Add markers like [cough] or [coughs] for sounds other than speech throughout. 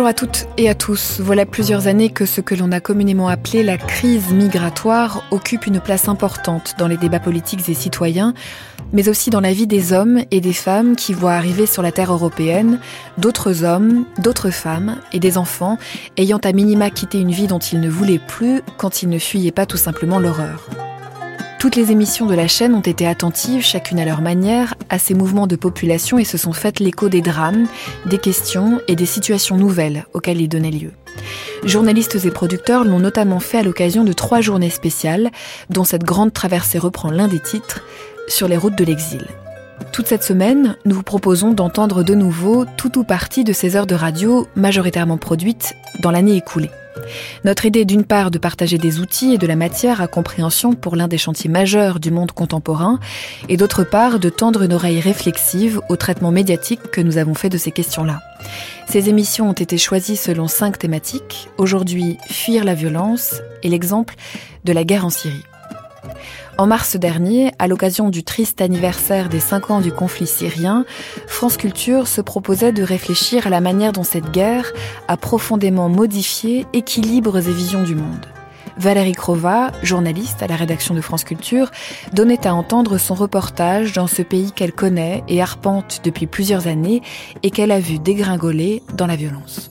Bonjour à toutes et à tous. Voilà plusieurs années que ce que l'on a communément appelé la crise migratoire occupe une place importante dans les débats politiques et citoyens, mais aussi dans la vie des hommes et des femmes qui voient arriver sur la terre européenne d'autres hommes, d'autres femmes et des enfants ayant à minima quitté une vie dont ils ne voulaient plus quand ils ne fuyaient pas tout simplement l'horreur. Toutes les émissions de la chaîne ont été attentives, chacune à leur manière, à ces mouvements de population et se sont faites l'écho des drames, des questions et des situations nouvelles auxquelles ils donnaient lieu. Journalistes et producteurs l'ont notamment fait à l'occasion de trois journées spéciales, dont cette grande traversée reprend l'un des titres, sur les routes de l'exil. Toute cette semaine, nous vous proposons d'entendre de nouveau tout ou partie de ces heures de radio majoritairement produites dans l'année écoulée. Notre idée d'une part de partager des outils et de la matière à compréhension pour l'un des chantiers majeurs du monde contemporain, et d'autre part de tendre une oreille réflexive au traitement médiatique que nous avons fait de ces questions-là. Ces émissions ont été choisies selon cinq thématiques. Aujourd'hui, fuir la violence et l'exemple de la guerre en Syrie. En mars dernier, à l'occasion du triste anniversaire des 5 ans du conflit syrien, France Culture se proposait de réfléchir à la manière dont cette guerre a profondément modifié équilibres et visions du monde. Valérie Crova, journaliste à la rédaction de France Culture, donnait à entendre son reportage dans ce pays qu'elle connaît et arpente depuis plusieurs années et qu'elle a vu dégringoler dans la violence.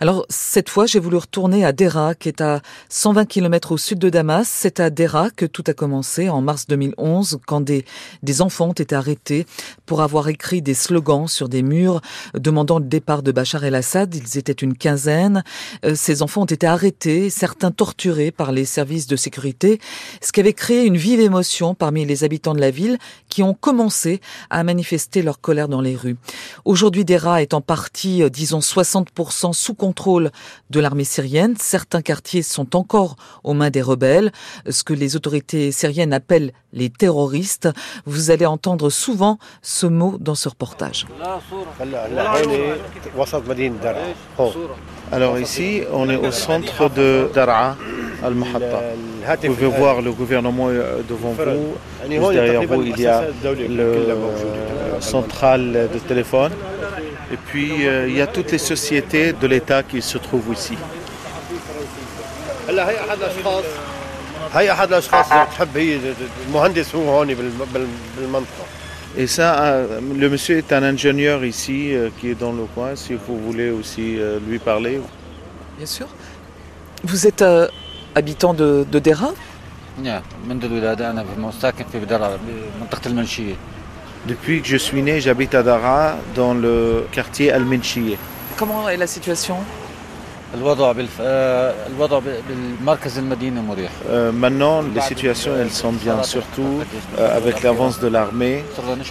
Alors cette fois, j'ai voulu retourner à Dera, qui est à 120 km au sud de Damas. C'est à Dera que tout a commencé en mars 2011, quand des, des enfants ont été arrêtés pour avoir écrit des slogans sur des murs demandant le départ de Bachar el-Assad. Ils étaient une quinzaine. Euh, ces enfants ont été arrêtés, certains torturés par les services de sécurité, ce qui avait créé une vive émotion parmi les habitants de la ville qui ont commencé à manifester leur colère dans les rues. Aujourd'hui, Dera est en partie, euh, disons 60% sous de l'armée syrienne. Certains quartiers sont encore aux mains des rebelles, ce que les autorités syriennes appellent les terroristes. Vous allez entendre souvent ce mot dans ce reportage. Alors ici, on est au centre de Dar'a al-Mahatta. Vous pouvez voir le gouvernement devant vous. Juste derrière vous, il y a le central de téléphone. Et puis, euh, il y a toutes les sociétés de l'État qui se trouvent ici. Et ça, euh, le monsieur est un ingénieur ici euh, qui est dans le coin, si vous voulez aussi lui parler. Bien sûr. Vous êtes habitant de, de Dera? Depuis que je suis né, j'habite à Dara, dans le quartier Al-Menchie. Comment est la situation? Euh, maintenant, les situations, elles sont bien, surtout euh, avec l'avance de l'armée.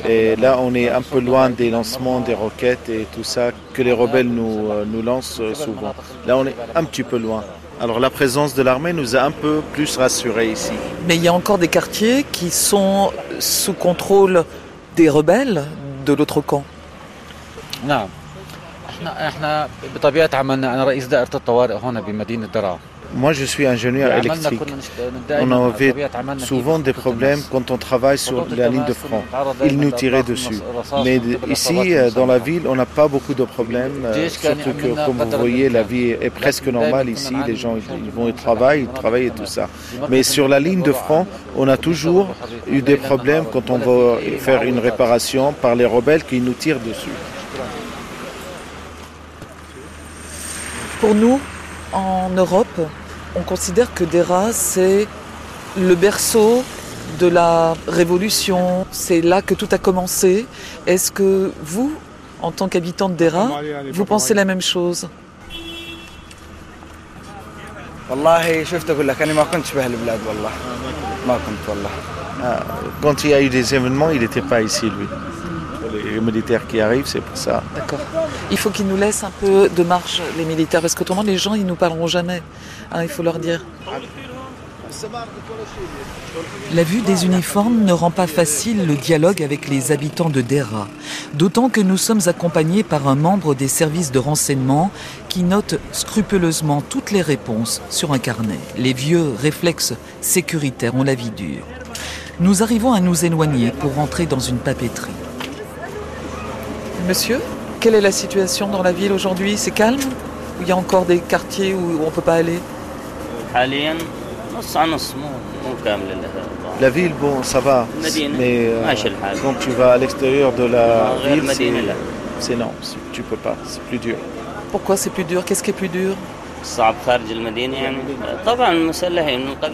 Et là, on est un peu loin des lancements des roquettes et tout ça que les rebelles nous, euh, nous lancent souvent. Là, on est un petit peu loin. Alors la présence de l'armée nous a un peu plus rassurés ici. Mais il y a encore des quartiers qui sont sous contrôle des rebelles de l'autre camp moi, je suis ingénieur électrique. On avait souvent des problèmes quand on travaille sur la ligne de front. Ils nous tiraient dessus. Mais ici, euh, dans la ville, on n'a pas beaucoup de problèmes. Surtout que, comme vous voyez, la vie est presque normale ici. Les gens ils vont au travail, ils travaillent et tout ça. Mais sur la ligne de front, on a toujours eu des problèmes quand on va faire une réparation par les rebelles qui nous tirent dessus. Pour nous, en Europe, on considère que Dera, c'est le berceau de la révolution. C'est là que tout a commencé. Est-ce que vous, en tant qu'habitant de Dera, vous pensez la même chose? Quand il y a eu des événements, il n'était pas ici, lui les militaires qui arrivent, c'est pour ça. D'accord. Il faut qu'ils nous laissent un peu de marge, les militaires, parce qu'autrement, les gens, ils nous parleront jamais. Hein, il faut leur dire. La vue des uniformes ne rend pas facile le dialogue avec les habitants de Dera, d'autant que nous sommes accompagnés par un membre des services de renseignement qui note scrupuleusement toutes les réponses sur un carnet. Les vieux réflexes sécuritaires ont la vie dure. Nous arrivons à nous éloigner pour rentrer dans une papeterie. Monsieur, quelle est la situation dans la ville aujourd'hui? C'est calme? Ou il y a encore des quartiers où on ne peut pas aller? La ville, bon, ça va. Mais euh, quand tu vas à l'extérieur de la ville, c'est non, tu peux pas, c'est plus dur. Pourquoi c'est plus dur? Qu'est-ce qui est plus dur?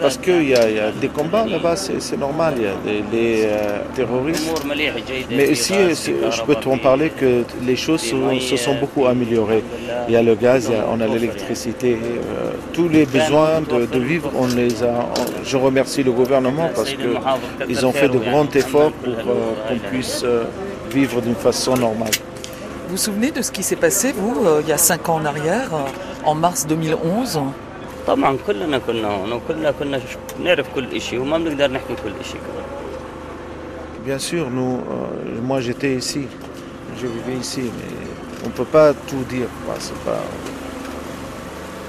Parce qu'il y, a des combats là-bas, c'est normal, il y a des, euh, terroristes. Mais ici, je peux t'en parler que les choses se, sont beaucoup améliorées. Il y a le gaz, on a l'électricité, euh, tous les besoins de, vivre, on les a. je remercie le gouvernement parce qu'ils ont fait de grands efforts pour euh, qu'on puisse vivre d'une façon normale. Vous vous souvenez de ce qui s'est passé, vous, il y a cinq ans en arrière en mars 2011 Bien sûr, nous, euh, moi j'étais ici, je vivais ici, mais on ne peut pas tout dire.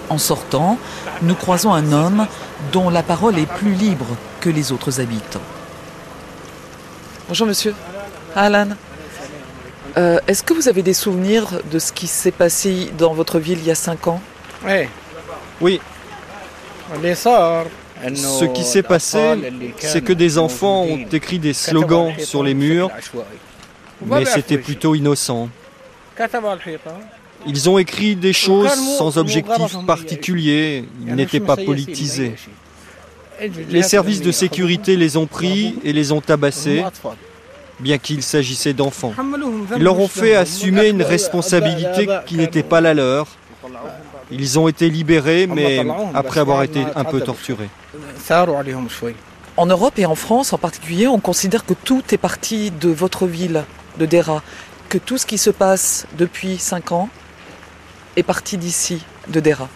En sortant, nous croisons un homme dont la parole est plus libre que les autres habitants. Bonjour monsieur. Alan. Euh, est-ce que vous avez des souvenirs de ce qui s'est passé dans votre ville il y a cinq ans? Oui. Ce qui s'est passé, c'est que des enfants ont écrit des slogans sur les murs, mais c'était plutôt innocent. Ils ont écrit des choses sans objectif particulier, ils n'étaient pas politisés. Les services de sécurité les ont pris et les ont tabassés bien qu'il s'agissait d'enfants. Ils leur ont fait assumer une responsabilité qui n'était pas la leur. Ils ont été libérés, mais après avoir été un peu torturés. En Europe et en France en particulier, on considère que tout est parti de votre ville, de Dera, que tout ce qui se passe depuis cinq ans est parti d'ici, de Dera.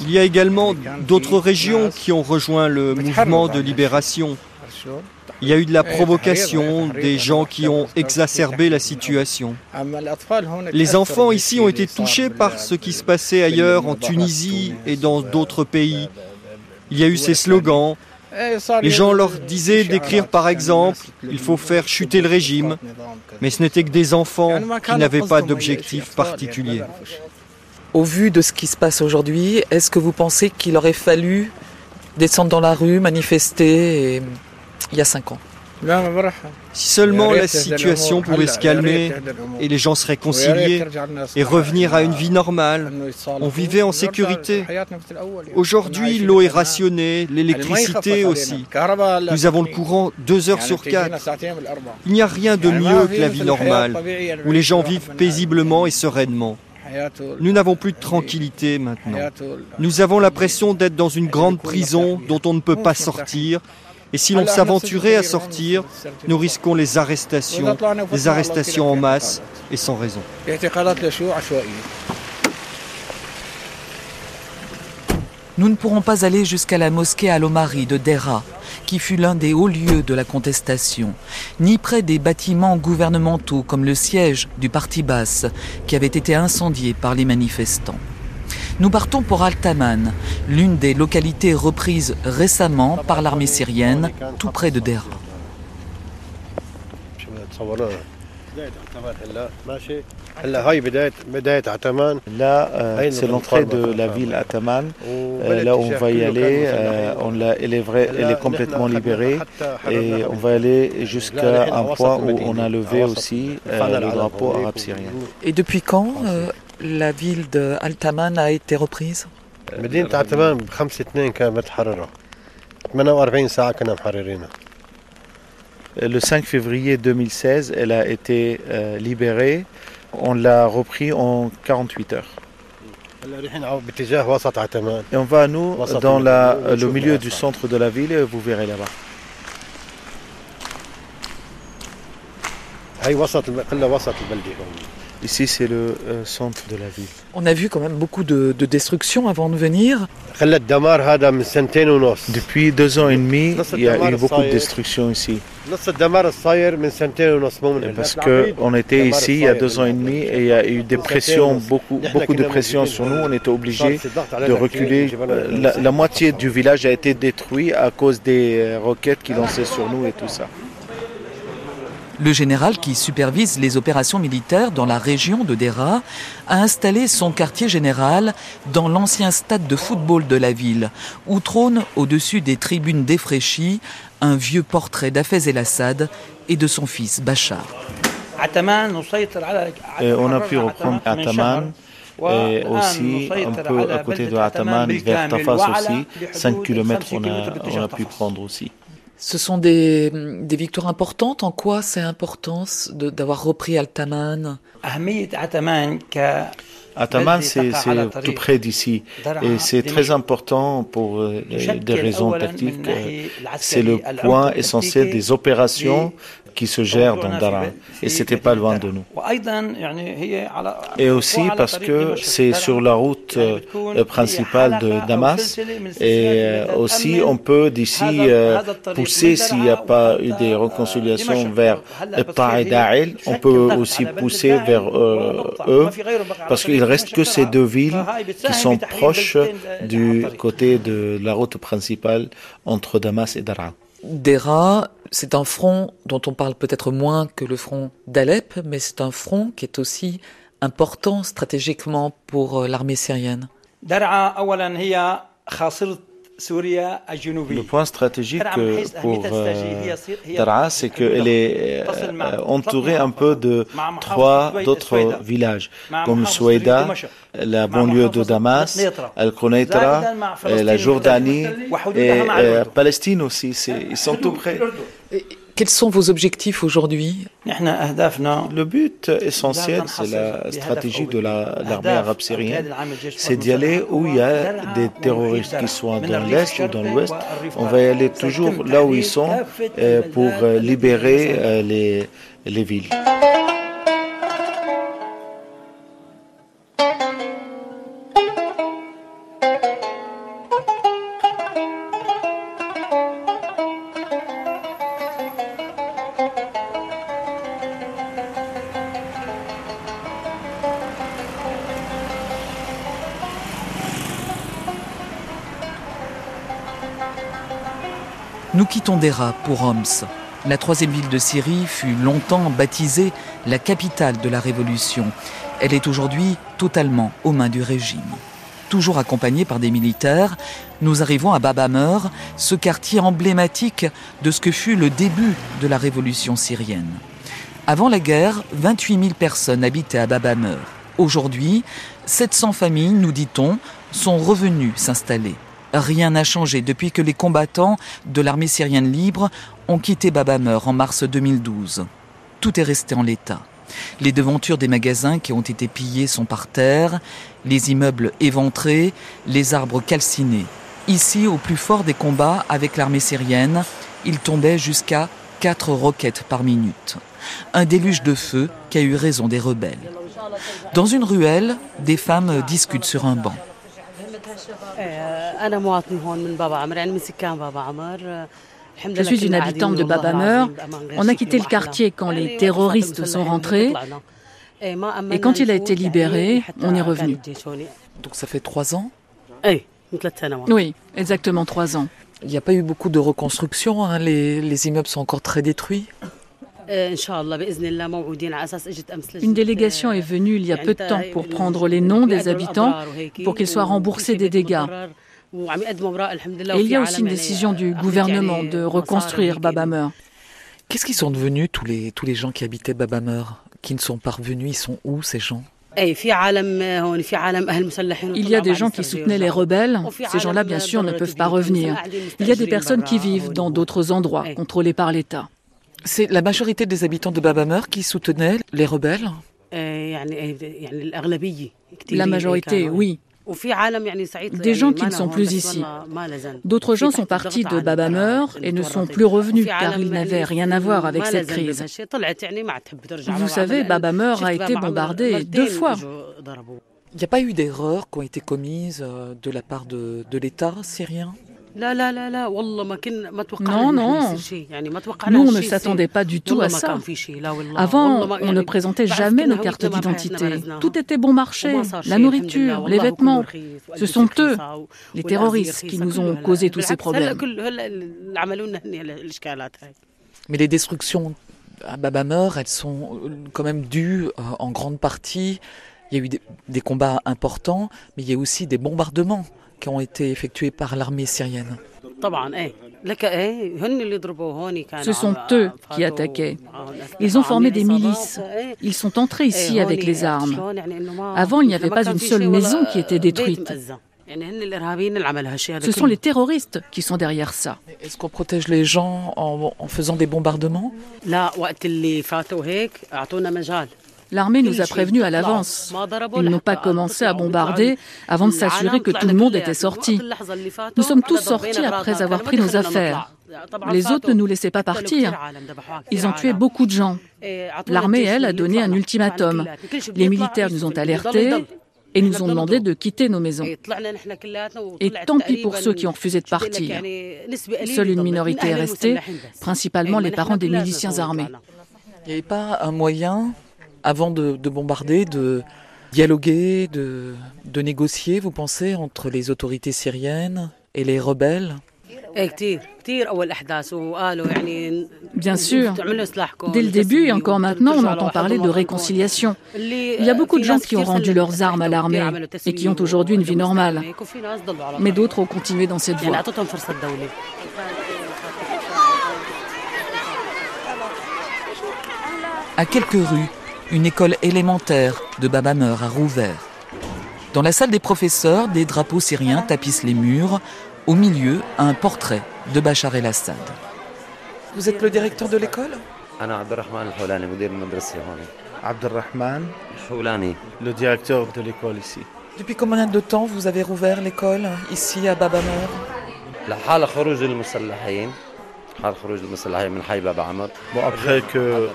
Il y a également d'autres régions qui ont rejoint le mouvement de libération. Il y a eu de la provocation, des gens qui ont exacerbé la situation. Les enfants ici ont été touchés par ce qui se passait ailleurs, en Tunisie et dans d'autres pays. Il y a eu ces slogans, les gens leur disaient d'écrire par exemple il faut faire chuter le régime, mais ce n'étaient que des enfants qui n'avaient pas d'objectif particulier. Au vu de ce qui se passe aujourd'hui, est-ce que vous pensez qu'il aurait fallu descendre dans la rue, manifester il y a cinq ans? Si seulement la situation pouvait se calmer et les gens se réconcilier et revenir à une vie normale, on vivait en sécurité. Aujourd'hui, l'eau est rationnée, l'électricité aussi. Nous avons le courant deux heures sur quatre. Il n'y a rien de mieux que la vie normale, où les gens vivent paisiblement et sereinement. Nous n'avons plus de tranquillité maintenant. Nous avons l'impression d'être dans une grande prison dont on ne peut pas sortir et si l'on s'aventurait à sortir, nous risquons les arrestations, les arrestations en masse et sans raison. Nous ne pourrons pas aller jusqu'à la mosquée Al-Omari de Dera, qui fut l'un des hauts lieux de la contestation, ni près des bâtiments gouvernementaux comme le siège du Parti basse, qui avait été incendié par les manifestants. Nous partons pour Al-Taman, l'une des localités reprises récemment par l'armée syrienne, tout près de Dera. Là, euh, c'est l'entrée de la ville Ataman. Euh, là, on va y aller. Euh, on elle, est elle est complètement libérée. Et on va aller jusqu'à un point où on a levé aussi le drapeau arabe syrien. Et depuis quand la ville de Altaman a été reprise. le 5 février 2016, elle a été euh, libérée. On l'a repris en 48 heures. Et on va, nous, dans la, le milieu du centre de la ville, et vous verrez là-bas. Ici, c'est le euh, centre de la ville. On a vu quand même beaucoup de, de destruction avant de venir. Depuis deux ans et demi, il y a eu beaucoup de destruction ici. Parce qu'on était ici il y a deux ans et demi et il y a eu des pressions, beaucoup, beaucoup de pressions sur nous. On était obligés de reculer. La, la moitié du village a été détruit à cause des euh, roquettes qui lançaient sur nous et tout ça. Le général qui supervise les opérations militaires dans la région de Dera a installé son quartier général dans l'ancien stade de football de la ville, où trône au-dessus des tribunes défraîchies un vieux portrait d'Afez el-Assad et de son fils Bachar. on a pu reprendre Ataman et aussi un peu à côté de Ataman, vers Tafas aussi, 5 km on a, on a pu prendre aussi. Ce sont des, des victoires importantes. En quoi c'est important d'avoir repris Altaman? Ataman, c'est tout près d'ici et c'est très important pour euh, des raisons tactiques. C'est le point essentiel des opérations qui se gère dans Dara et c'était pas loin de nous. Et aussi parce que c'est sur la route euh, principale de Damas et euh, aussi on peut d'ici euh, pousser s'il n'y a pas eu des réconciliations vers Ta'id on peut aussi pousser vers eux parce qu'il reste que ces deux villes qui sont proches du côté de la route principale entre Damas et Dera, c'est un front dont on parle peut-être moins que le front d'Alep, mais c'est un front qui est aussi important stratégiquement pour euh, l'armée syrienne. Le point stratégique pour euh, Daraa, c'est qu'elle est euh, entourée un peu de trois d'autres villages, comme Souaïda, la banlieue de Damas, Al-Qunaitra, la Jordanie et Palestine aussi. Ils sont tout près. Quels sont vos objectifs aujourd'hui? Le but essentiel, c'est la stratégie de l'armée arabe syrienne, c'est d'y aller où il y a des terroristes qui soient dans l'est ou dans l'ouest. On va y aller toujours là où ils sont euh, pour euh, libérer euh, les, les villes. Pour Homs. La troisième ville de Syrie fut longtemps baptisée la capitale de la révolution. Elle est aujourd'hui totalement aux mains du régime. Toujours accompagnés par des militaires, nous arrivons à Babameur, ce quartier emblématique de ce que fut le début de la révolution syrienne. Avant la guerre, 28 000 personnes habitaient à Babameur. Aujourd'hui, 700 familles, nous dit-on, sont revenues s'installer. Rien n'a changé depuis que les combattants de l'armée syrienne libre ont quitté Babameur en mars 2012. Tout est resté en l'état. Les devantures des magasins qui ont été pillés sont par terre, les immeubles éventrés, les arbres calcinés. Ici, au plus fort des combats avec l'armée syrienne, il tombait jusqu'à 4 roquettes par minute. Un déluge de feu qui a eu raison des rebelles. Dans une ruelle, des femmes discutent sur un banc. Je suis une habitante de Babameur. On a quitté le quartier quand les terroristes sont rentrés. Et quand il a été libéré, on est revenu. Donc ça fait trois ans Oui, exactement trois ans. Il n'y a pas eu beaucoup de reconstruction, hein. les, les immeubles sont encore très détruits. Une délégation est venue il y a peu de temps pour prendre les noms des habitants pour qu'ils soient remboursés des dégâts. Et il y a aussi une décision du gouvernement de reconstruire Babameur. Qu'est-ce qu'ils sont devenus tous les, tous les gens qui habitaient Babameur Qui ne sont pas revenus Ils sont où ces gens? Il y a des gens qui soutenaient les rebelles. Ces gens-là, bien sûr, ne peuvent pas revenir. Il y a des personnes qui vivent dans d'autres endroits, contrôlés par l'État. C'est la majorité des habitants de Babameur qui soutenaient les rebelles La majorité, oui. Des gens qui ne sont plus ici. D'autres gens sont partis de Babameur et ne sont plus revenus car ils n'avaient rien à voir avec cette crise. Vous savez, Babameur a été bombardé deux fois. Il n'y a pas eu d'erreurs qui ont été commises euh, de la part de, de l'État syrien non, non. Nous, on ne s'attendait pas du tout à ça. Avant, on ne présentait jamais nos cartes d'identité. Tout était bon marché. La nourriture, les vêtements. Ce sont eux, les terroristes, qui nous ont causé tous ces problèmes. Mais les destructions à Babameur, elles sont quand même dues en grande partie. Il y a eu des combats importants, mais il y a aussi des bombardements qui ont été effectués par l'armée syrienne. Ce sont eux qui attaquaient. Ils ont formé des milices. Ils sont entrés ici avec les armes. Avant, il n'y avait pas une seule maison qui était détruite. Ce sont les terroristes qui sont derrière ça. Est-ce qu'on protège les gens en, en faisant des bombardements? L'armée nous a prévenus à l'avance. Ils n'ont pas commencé à bombarder avant de s'assurer que tout le monde était sorti. Nous sommes tous sortis après avoir pris nos affaires. Les autres ne nous laissaient pas partir. Ils ont tué beaucoup de gens. L'armée, elle, a donné un ultimatum. Les militaires nous ont alertés et nous ont demandé de quitter nos maisons. Et tant pis pour ceux qui ont refusé de partir. Seule une minorité est restée, principalement les parents des miliciens armés. Il n'y avait pas un moyen avant de, bombarder, de dialoguer, de, de négocier, vous pensez, entre les autorités syriennes et les rebelles Bien sûr. Dès le début et encore maintenant, on entend parler de réconciliation. Il y a beaucoup de gens qui ont rendu leurs armes à l'armée et qui ont aujourd'hui une vie normale. Mais d'autres ont continué dans cette voie. À quelques rues, une école élémentaire de Babameur a rouvert. Dans la salle des professeurs, des drapeaux syriens tapissent les murs. Au milieu, un portrait de Bachar el-Assad. Vous êtes le directeur de l'école? Abdelrahman, le directeur de l'école ici. Depuis combien de temps vous avez rouvert l'école ici à Babameur Bon, après que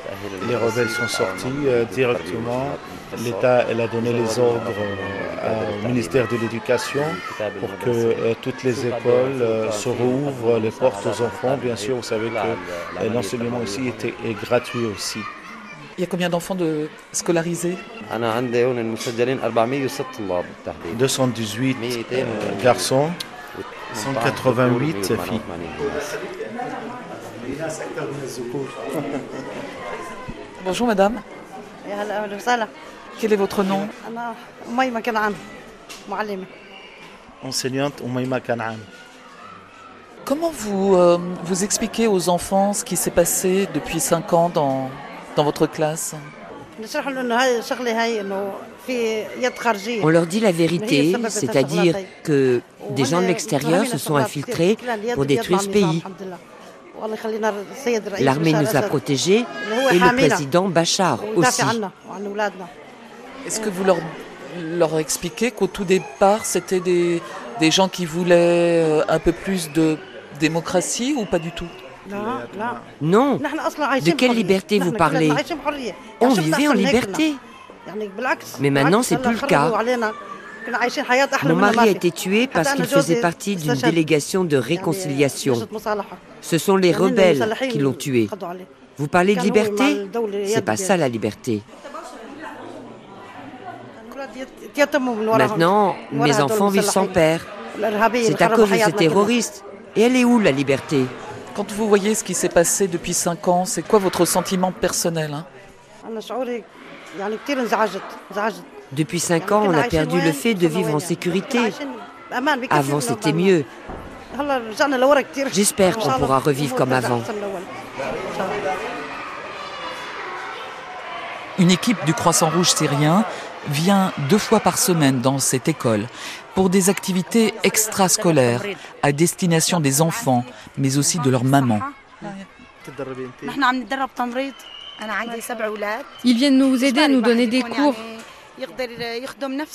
les rebelles sont sortis euh, directement, l'État a donné les ordres euh, au ministère de l'Éducation pour que euh, toutes les écoles se rouvrent les portes aux enfants. Bien sûr, vous savez que l'enseignement ici était, est gratuit aussi. Il y a combien d'enfants de scolarisés? 218 garçons, 188 filles. [laughs] Bonjour madame. Quel est votre nom Enseignante Oumaima Kanaan. Comment vous, euh, vous expliquez aux enfants ce qui s'est passé depuis 5 ans dans, dans votre classe? On leur dit la vérité, c'est-à-dire que des gens de l'extérieur se sont infiltrés pour détruire ce pays. L'armée nous a protégés et le président Bachar aussi. Est-ce que vous leur, leur expliquez qu'au tout départ, c'était des, des gens qui voulaient euh, un peu plus de démocratie ou pas du tout? non. De quelle liberté vous parlez On vivait en liberté. Mais maintenant, c'est plus le cas. Mon mari a été tué parce qu'il faisait partie d'une délégation de réconciliation. Ce sont les rebelles qui l'ont tué. Vous parlez de liberté C'est pas ça la liberté. Maintenant, mes enfants vivent sans père. C'est à cause de ces terroristes. Et elle est où la liberté Quand vous voyez ce qui s'est passé depuis cinq ans, c'est quoi votre sentiment personnel hein? Depuis cinq ans, on a perdu le fait de vivre en sécurité. Avant, c'était mieux. J'espère qu'on pourra revivre comme avant. Une équipe du Croissant Rouge syrien vient deux fois par semaine dans cette école pour des activités extrascolaires à destination des enfants, mais aussi de leurs mamans. Ils viennent nous aider, nous donner des cours.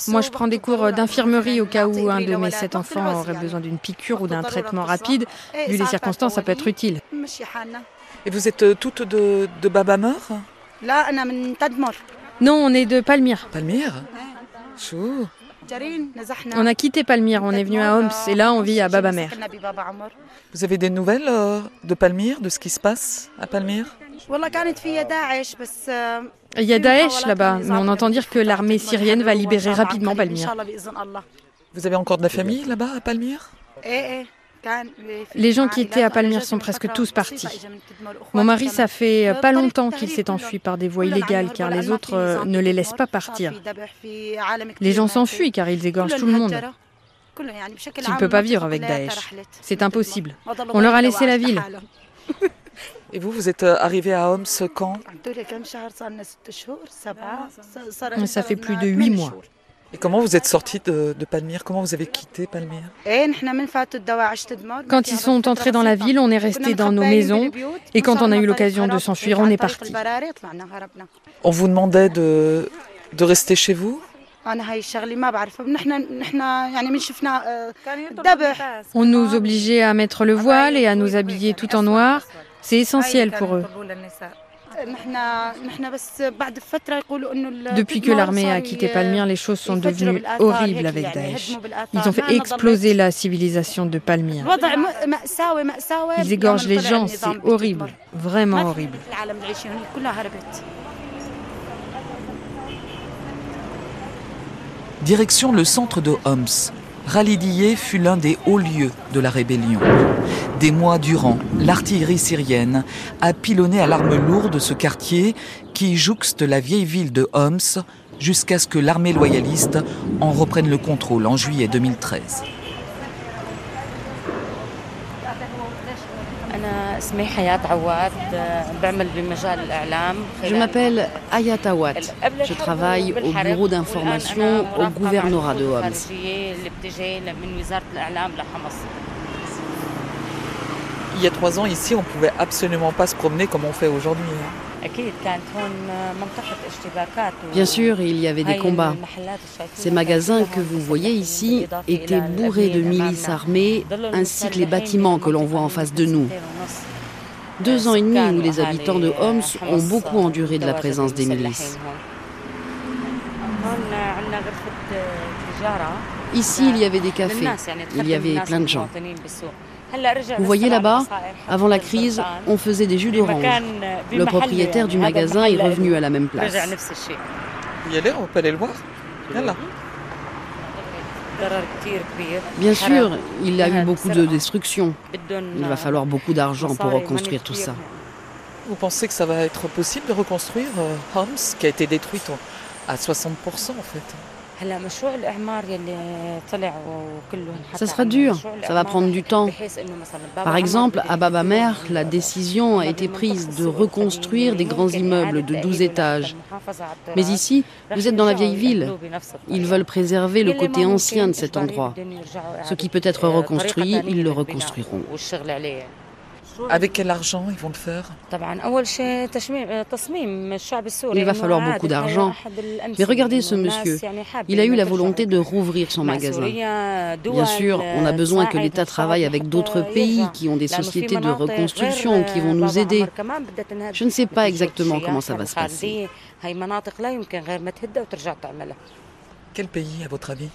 Moi, je prends des cours d'infirmerie au cas où un de mes sept enfants aurait besoin d'une piqûre ou d'un traitement rapide. Vu les circonstances, ça peut être utile. Et vous êtes euh, toutes de, de Babameur Non, on est de Palmyre. Palmyre? On a quitté Palmyre, on est venu à Homs et là on vit à Babamer. Vous avez des nouvelles euh, de Palmyre, de ce qui se passe à Palmyre? Il y a Daesh là-bas, mais on entend dire que l'armée syrienne va libérer rapidement Palmyre. Vous avez encore de la famille là-bas à Palmyre? Les gens qui étaient à Palmyre sont presque tous partis. Mon mari, ça fait pas longtemps qu'il s'est enfui par des voies illégales car les autres ne les laissent pas partir. Les gens s'enfuient car ils égorgent tout le monde. Tu ne peux pas vivre avec Daesh. C'est impossible. On leur a laissé la ville. [laughs] Et vous, vous êtes euh, arrivé à Homs quand? Ça fait plus de huit mois. Et comment vous êtes sorti de, Palmyre? Comment vous avez quitté Palmyre? Quand ils sont entrés dans la ville, on est resté dans nos maisons. Et quand on a eu l'occasion de s'enfuir, on est parti. On vous demandait de, de rester chez vous? On nous obligeait à mettre le voile et à nous habiller tout en noir. C'est essentiel pour eux. Depuis que l'armée a quitté Palmyre, les choses sont devenues horribles avec Daesh. Ils ont fait exploser la civilisation de Palmyre. Ils égorgent les gens, c'est horrible, vraiment horrible. Direction le centre de Homs. Ralidiye fut l'un des hauts lieux de la rébellion. Des mois durant, l'artillerie syrienne a pilonné à l'arme lourde ce quartier qui jouxte la vieille ville de Homs jusqu'à ce que l'armée loyaliste en reprenne le contrôle en juillet 2013. Je m'appelle Ayat Awad. Je travaille au bureau d'information au gouvernorat de Homs. Il y a trois ans, ici, on ne pouvait absolument pas se promener comme on fait aujourd'hui. Bien sûr, il y avait des combats. Ces magasins que vous voyez ici étaient bourrés de milices armées ainsi que les bâtiments que l'on voit en face de nous. Deux ans et demi où les habitants de Homs ont beaucoup enduré de la présence des milices. Ici, il y avait des cafés, il y avait plein de gens. Vous voyez là-bas, avant la crise, on faisait des jus d'orange. Le propriétaire du magasin est revenu à la même place. Y allez, on peut aller le voir Là. Bien sûr, il y a eu beaucoup de destruction. Il va falloir beaucoup d'argent pour reconstruire tout ça. Vous pensez que ça va être possible de reconstruire euh, Homs, qui a été détruite à 60% en fait ça sera dur, ça va prendre du temps. Par exemple, à Baba Mer, la décision a été prise de reconstruire des grands immeubles de 12 étages. Mais ici, vous êtes dans la vieille ville. Ils veulent préserver le côté ancien de cet endroit. Ce qui peut être reconstruit, ils le reconstruiront. Avec quel argent ils vont le faire Il va falloir beaucoup d'argent. Mais regardez ce monsieur. Il a eu la volonté de rouvrir son magasin. Bien sûr, on a besoin que l'État travaille avec d'autres pays qui ont des sociétés de reconstruction qui vont nous aider. Je ne sais pas exactement comment ça va se passer. Quel pays, à votre avis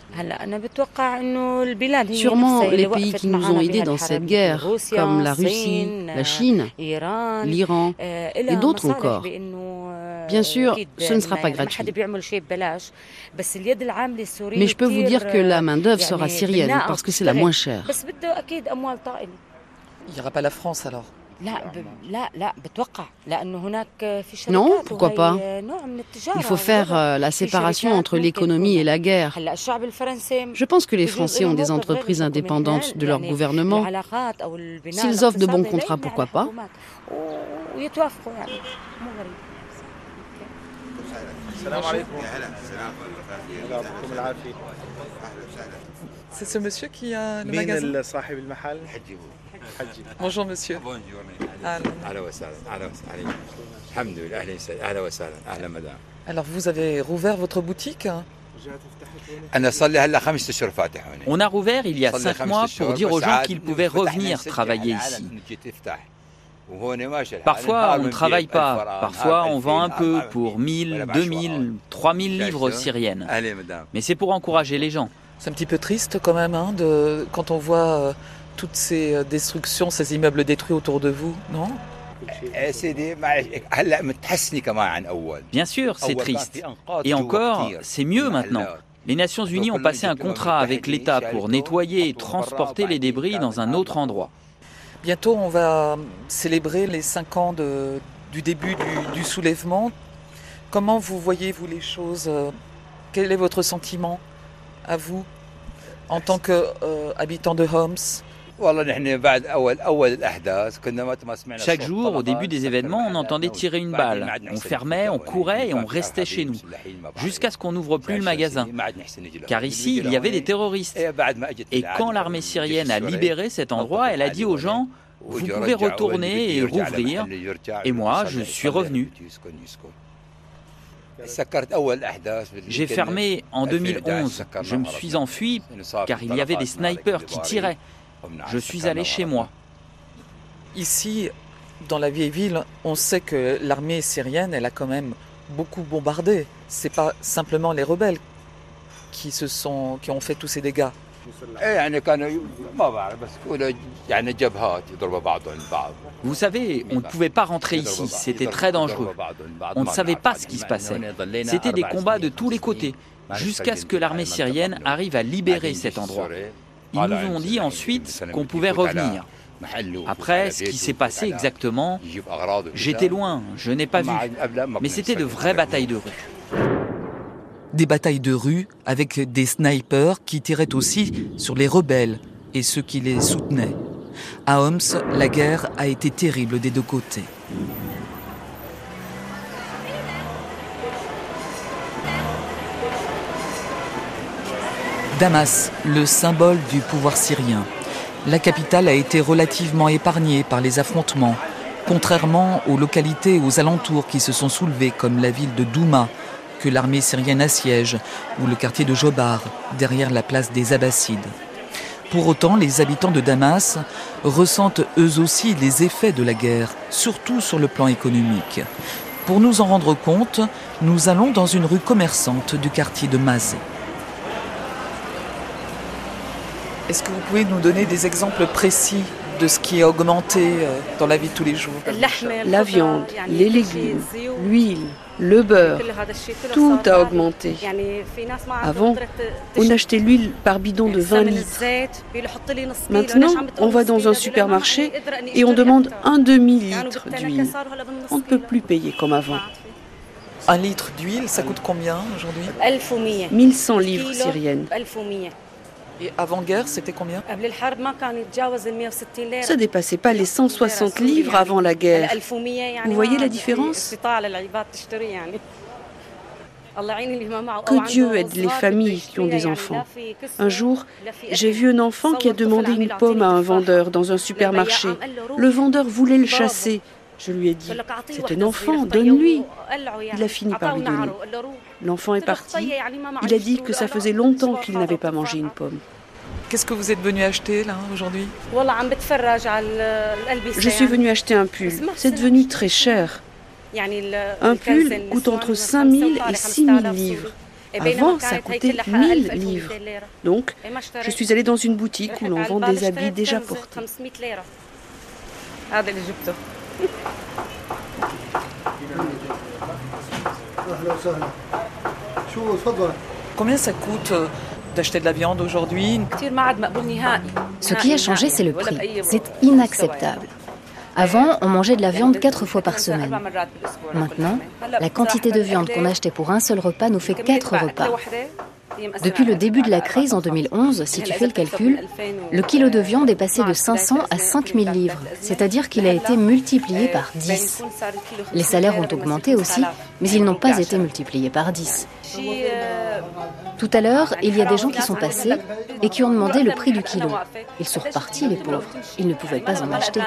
Sûrement les pays qui nous ont aidés dans cette guerre, comme la Russie, la Chine, l'Iran et d'autres encore. Bien sûr, ce ne sera pas gratuit. Mais je peux vous dire que la main-d'œuvre sera syrienne parce que c'est la moins chère. Il n'y aura pas la France alors non, pourquoi pas Il faut faire euh, la séparation entre l'économie et la guerre. Je pense que les Français ont des entreprises indépendantes de leur gouvernement. S'ils offrent de bons contrats, pourquoi pas C'est ce monsieur qui a le magasin Bonjour monsieur. Alors vous avez rouvert votre boutique On a rouvert il y a cinq mois pour dire aux gens qu'ils pouvaient revenir travailler ici. Parfois, on ne travaille pas. Parfois, on vend un peu pour 1000, 2000, 3000 livres syriennes. Mais c'est pour encourager les gens. C'est un petit peu triste quand même, hein, de, quand on voit euh, toutes ces euh, destructions, ces immeubles détruits autour de vous, non Bien sûr, c'est triste. Et encore, c'est mieux maintenant. Les Nations Unies ont passé un contrat avec l'État pour nettoyer et transporter les débris dans un autre endroit. Bientôt, on va célébrer les cinq ans du début du, soulèvement. Comment vous voyez-vous les choses Quel est votre sentiment à vous, en tant qu'habitant de Homs? Chaque jour, au début des événements, on entendait tirer une balle. On fermait, on courait et on restait chez nous, jusqu'à ce qu'on n'ouvre plus le magasin. Car ici, il y avait des terroristes. Et quand l'armée syrienne a libéré cet endroit, elle a dit aux gens, vous pouvez retourner et rouvrir. Et moi, je suis revenu. J'ai fermé en 2011. Je me suis enfui car il y avait des snipers qui tiraient. Je suis allé chez moi. Ici, dans la vieille ville, on sait que l'armée syrienne, elle a quand même beaucoup bombardé. C'est pas simplement les rebelles qui se sont, qui ont fait tous ces dégâts. Vous savez, on ne pouvait pas rentrer ici, c'était très dangereux. On ne savait pas ce qui se passait. C'était des combats de tous les côtés, jusqu'à ce que l'armée syrienne arrive à libérer cet endroit. Ils nous ont dit ensuite qu'on pouvait revenir. Après, ce qui s'est passé exactement, j'étais loin, je n'ai pas vu. Mais c'était de vraies batailles de rue. Des batailles de rue avec des snipers qui tiraient aussi sur les rebelles et ceux qui les soutenaient. À Homs, la guerre a été terrible des deux côtés. Damas, le symbole du pouvoir syrien. La capitale a été relativement épargnée par les affrontements, contrairement aux localités aux alentours qui se sont soulevées comme la ville de Douma, que l'armée syrienne assiège, ou le quartier de Jobar, derrière la place des Abbassides. Pour autant, les habitants de Damas ressentent eux aussi les effets de la guerre, surtout sur le plan économique. Pour nous en rendre compte, nous allons dans une rue commerçante du quartier de Mazé. Est-ce que vous pouvez nous donner des exemples précis de ce qui a augmenté euh, dans la vie de tous les jours? La viande, les légumes, l'huile, le beurre, tout a augmenté. Avant, on achetait l'huile par bidon de 20 litres. Maintenant, on va dans un supermarché et on demande un demi-litre d'huile. On ne peut plus payer comme avant. Un litre d'huile, ça coûte combien aujourd'hui? 1100 livres syriennes. Et avant-guerre, c'était combien Ça dépassait pas les 160 livres avant la guerre. Vous voyez la différence que Dieu aide les familles qui ont des enfants. Un jour, j'ai vu un enfant qui a demandé une pomme à un vendeur dans un supermarché. Le vendeur voulait le chasser. Je lui ai dit, c'est un enfant, donne-lui. Il a fini par lui donner. L'enfant est parti. Il a dit que ça faisait longtemps qu'il n'avait pas mangé une pomme. Qu'est-ce que vous êtes venu acheter là aujourd'hui Je suis venu acheter un pull. C'est devenu très cher. Un pull coûte entre 5 000 et 6 000 livres. Avant, ça coûtait 1000 livres. Donc, je suis allée dans une boutique où l'on vend des habits déjà portés. Combien ça coûte euh, d'acheter de la viande aujourd'hui Ce qui a changé, c'est le prix. C'est inacceptable. Avant, on mangeait de la viande quatre fois par semaine. Maintenant, la quantité de viande qu'on achetait pour un seul repas nous fait quatre repas. Depuis le début de la crise en 2011, si tu fais le calcul, le kilo de viande est passé de 500 à 5000 livres, c'est-à-dire qu'il a été multiplié par 10. Les salaires ont augmenté aussi, mais ils n'ont pas été multipliés par 10. Tout à l'heure, il y a des gens qui sont passés et qui ont demandé le prix du kilo. Ils sont repartis, les pauvres. Ils ne pouvaient pas en acheter.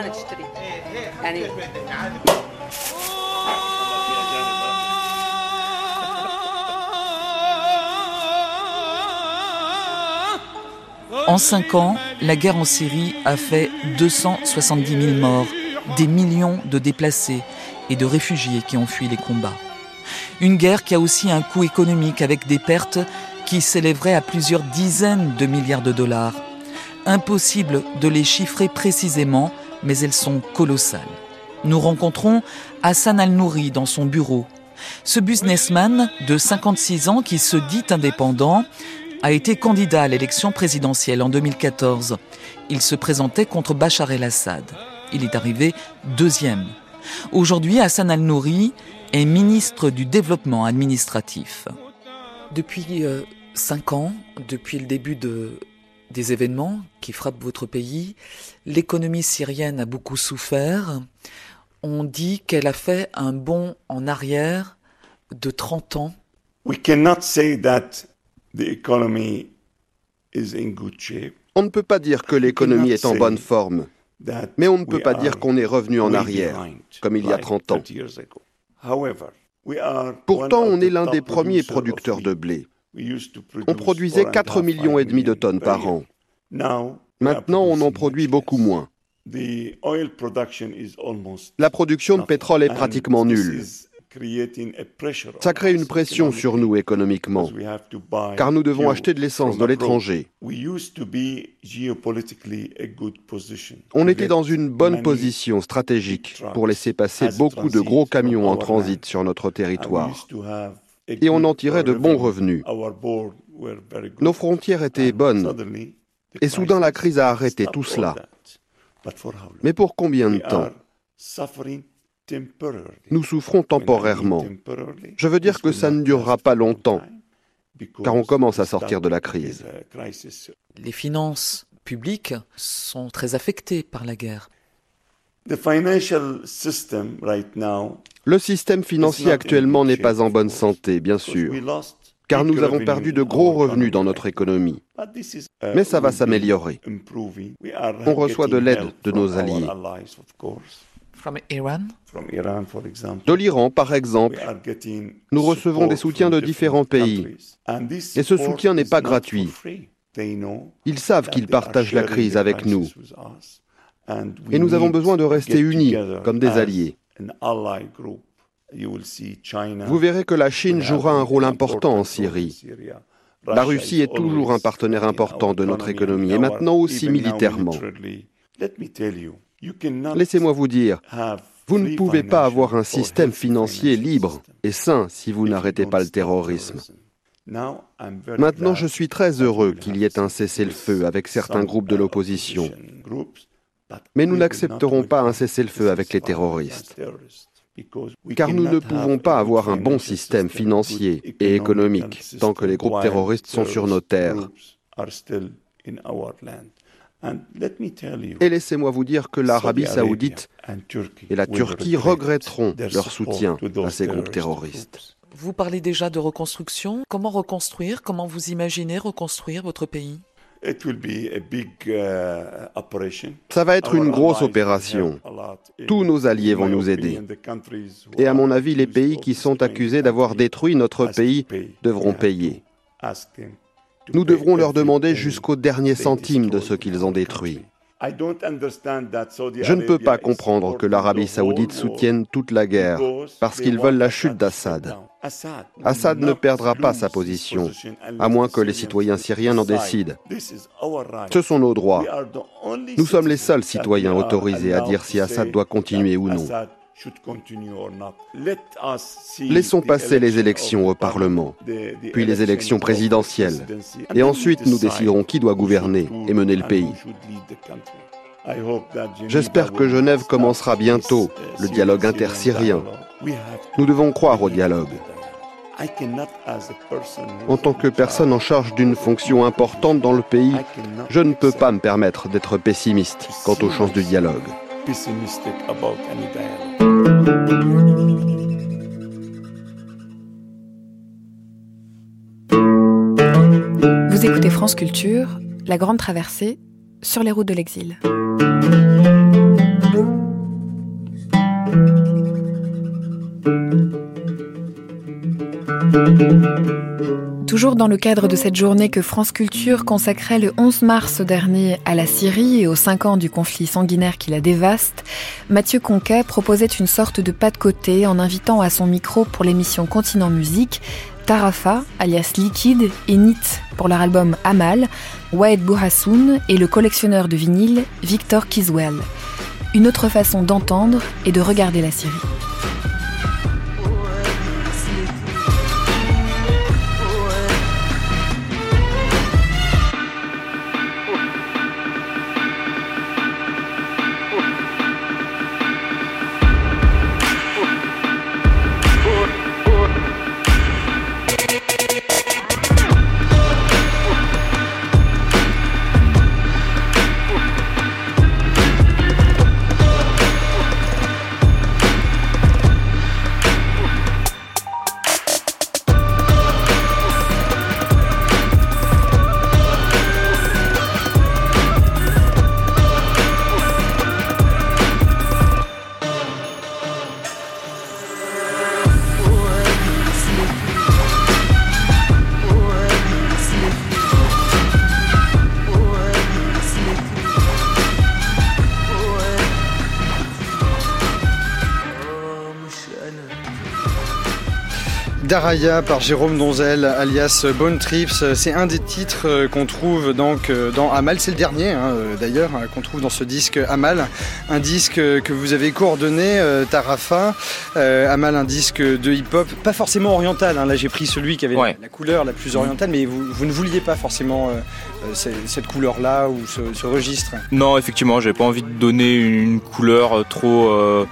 En cinq ans, la guerre en Syrie a fait 270 000 morts, des millions de déplacés et de réfugiés qui ont fui les combats. Une guerre qui a aussi un coût économique avec des pertes qui s'élèveraient à plusieurs dizaines de milliards de dollars. Impossible de les chiffrer précisément, mais elles sont colossales. Nous rencontrons Hassan Al-Nouri dans son bureau. Ce businessman de 56 ans qui se dit indépendant a été candidat à l'élection présidentielle en 2014. Il se présentait contre Bachar el-Assad. Il est arrivé deuxième. Aujourd'hui, Hassan al-Nouri est ministre du développement administratif. Depuis euh, cinq ans, depuis le début de, des événements qui frappent votre pays, l'économie syrienne a beaucoup souffert. On dit qu'elle a fait un bond en arrière de 30 ans. We cannot say that on ne peut pas dire que l'économie est en bonne forme, mais on ne peut pas dire qu'on est revenu en arrière, comme il y a 30 ans. Pourtant, on est l'un des premiers producteurs de blé. On produisait 4,5 millions et demi de tonnes par an. Maintenant, on en produit beaucoup moins. La production de pétrole est pratiquement nulle. Ça crée une pression sur nous économiquement, car nous devons acheter de l'essence de l'étranger. On était dans une bonne position stratégique pour laisser passer beaucoup de gros camions en transit sur notre territoire. Et on en tirait de bons revenus. Nos frontières étaient bonnes. Et soudain, la crise a arrêté tout cela. Mais pour combien de temps? Nous souffrons temporairement. Je veux dire que ça ne durera pas longtemps, car on commence à sortir de la crise. Les finances publiques sont très affectées par la guerre. Le système financier actuellement n'est pas en bonne santé, bien sûr, car nous avons perdu de gros revenus dans notre économie. Mais ça va s'améliorer. On reçoit de l'aide de nos alliés. De l'Iran, par exemple, nous recevons des soutiens de différents pays. Et ce soutien n'est pas gratuit. Ils savent qu'ils partagent la crise avec nous. Et nous avons besoin de rester unis comme des alliés. Vous verrez que la Chine jouera un rôle important en Syrie. La Russie est toujours un partenaire important de notre économie et maintenant aussi militairement. Laissez-moi vous dire, vous ne pouvez pas avoir un système financier libre et sain si vous n'arrêtez pas le terrorisme. Maintenant, je suis très heureux qu'il y ait un cessez-le-feu avec certains groupes de l'opposition. Mais nous n'accepterons pas un cessez-le-feu avec les terroristes. Car nous ne pouvons pas avoir un bon système financier et économique tant que les groupes terroristes sont sur nos terres. Et laissez-moi vous dire que l'Arabie saoudite et la Turquie regretteront leur soutien à ces groupes terroristes. Vous parlez déjà de reconstruction. Comment reconstruire? Comment vous imaginez reconstruire votre pays? Uh, ça va être une grosse opération. Tous nos alliés vont nous aider. Et à mon avis, les pays qui sont accusés d'avoir détruit notre pays devront payer. Nous devrons leur demander jusqu'au dernier centime de ce qu'ils ont détruit. Je ne peux pas comprendre que l'Arabie saoudite soutienne toute la guerre parce qu'ils veulent la chute d'Assad. Assad ne perdra pas sa position, à moins que les citoyens syriens en décident. Ce sont nos droits. Nous sommes les seuls citoyens autorisés à dire si Assad doit continuer ou non. Laissons passer les élections au Parlement, puis les élections présidentielles, et ensuite nous déciderons qui doit gouverner et mener le pays. J'espère que Genève commencera bientôt le dialogue intersyrien. Nous devons croire au dialogue. En tant que personne en charge d'une fonction importante dans le pays, je ne peux pas me permettre d'être pessimiste quant aux chances du dialogue. Vous écoutez France Culture, La Grande Traversée, sur les routes de l'exil. Toujours dans le cadre de cette journée que France Culture consacrait le 11 mars dernier à la Syrie et aux cinq ans du conflit sanguinaire qui la dévaste, Mathieu Conquet proposait une sorte de pas de côté en invitant à son micro pour l'émission Continent Musique Tarafa, alias Liquide, et Nit pour leur album Amal, Waed Bouhassoun et le collectionneur de vinyle Victor Kiswell. Une autre façon d'entendre et de regarder la Syrie. Daraya par Jérôme Donzel, alias Bone Trips. C'est un des titres euh, qu'on trouve donc euh, dans Amal. C'est le dernier hein, euh, d'ailleurs qu'on trouve dans ce disque Amal. Un disque que vous avez coordonné, Tarafa. Amal, un disque de hip-hop, pas forcément oriental. Hein. Là j'ai pris celui qui avait la couleur la plus orientale, mais vous, ne vouliez pas forcément cette couleur-là ou ce, ce, registre. Non, effectivement, j'avais pas envie de donner une couleur trop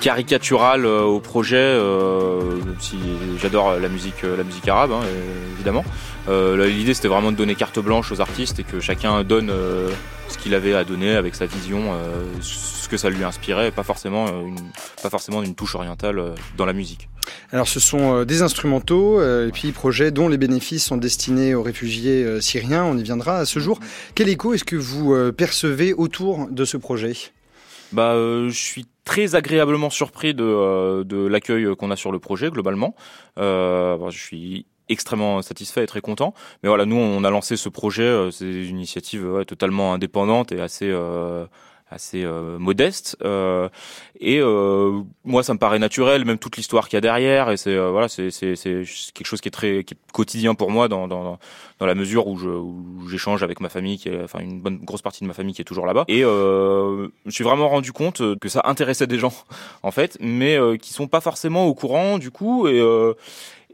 caricatural euh, au projet, euh, si j'adore la musique, la musique arabe, hein, évidemment. Euh, l'idée c'était vraiment de donner carte blanche aux artistes et que chacun donne ce qu'il avait à donner avec sa vision, ce que ça lui inspirait, pas forcément une, pas forcément une touche orientale dans la musique. Alors ce sont des instrumentaux et puis projets dont les bénéfices sont destinés aux réfugiés syriens, on y viendra à ce jour. Quel écho est-ce que vous percevez autour de ce projet? Bah, je suis très agréablement surpris de, euh, de l'accueil qu'on a sur le projet globalement. Euh, je suis extrêmement satisfait et très content. Mais voilà, nous on a lancé ce projet, euh, c'est une initiative totalement indépendante et assez assez euh, modeste euh, et euh, moi ça me paraît naturel même toute l'histoire qu'il y a derrière et c'est voilà c'est c'est c'est quelque chose qui est très qui est quotidien pour moi dans dans dans la mesure où je où j'échange avec ma famille qui est enfin une bonne grosse partie de ma famille qui est toujours là-bas. Et je me suis vraiment rendu compte que ça intéressait des gens [laughs] en fait mais qui sont pas forcément au courant du coup et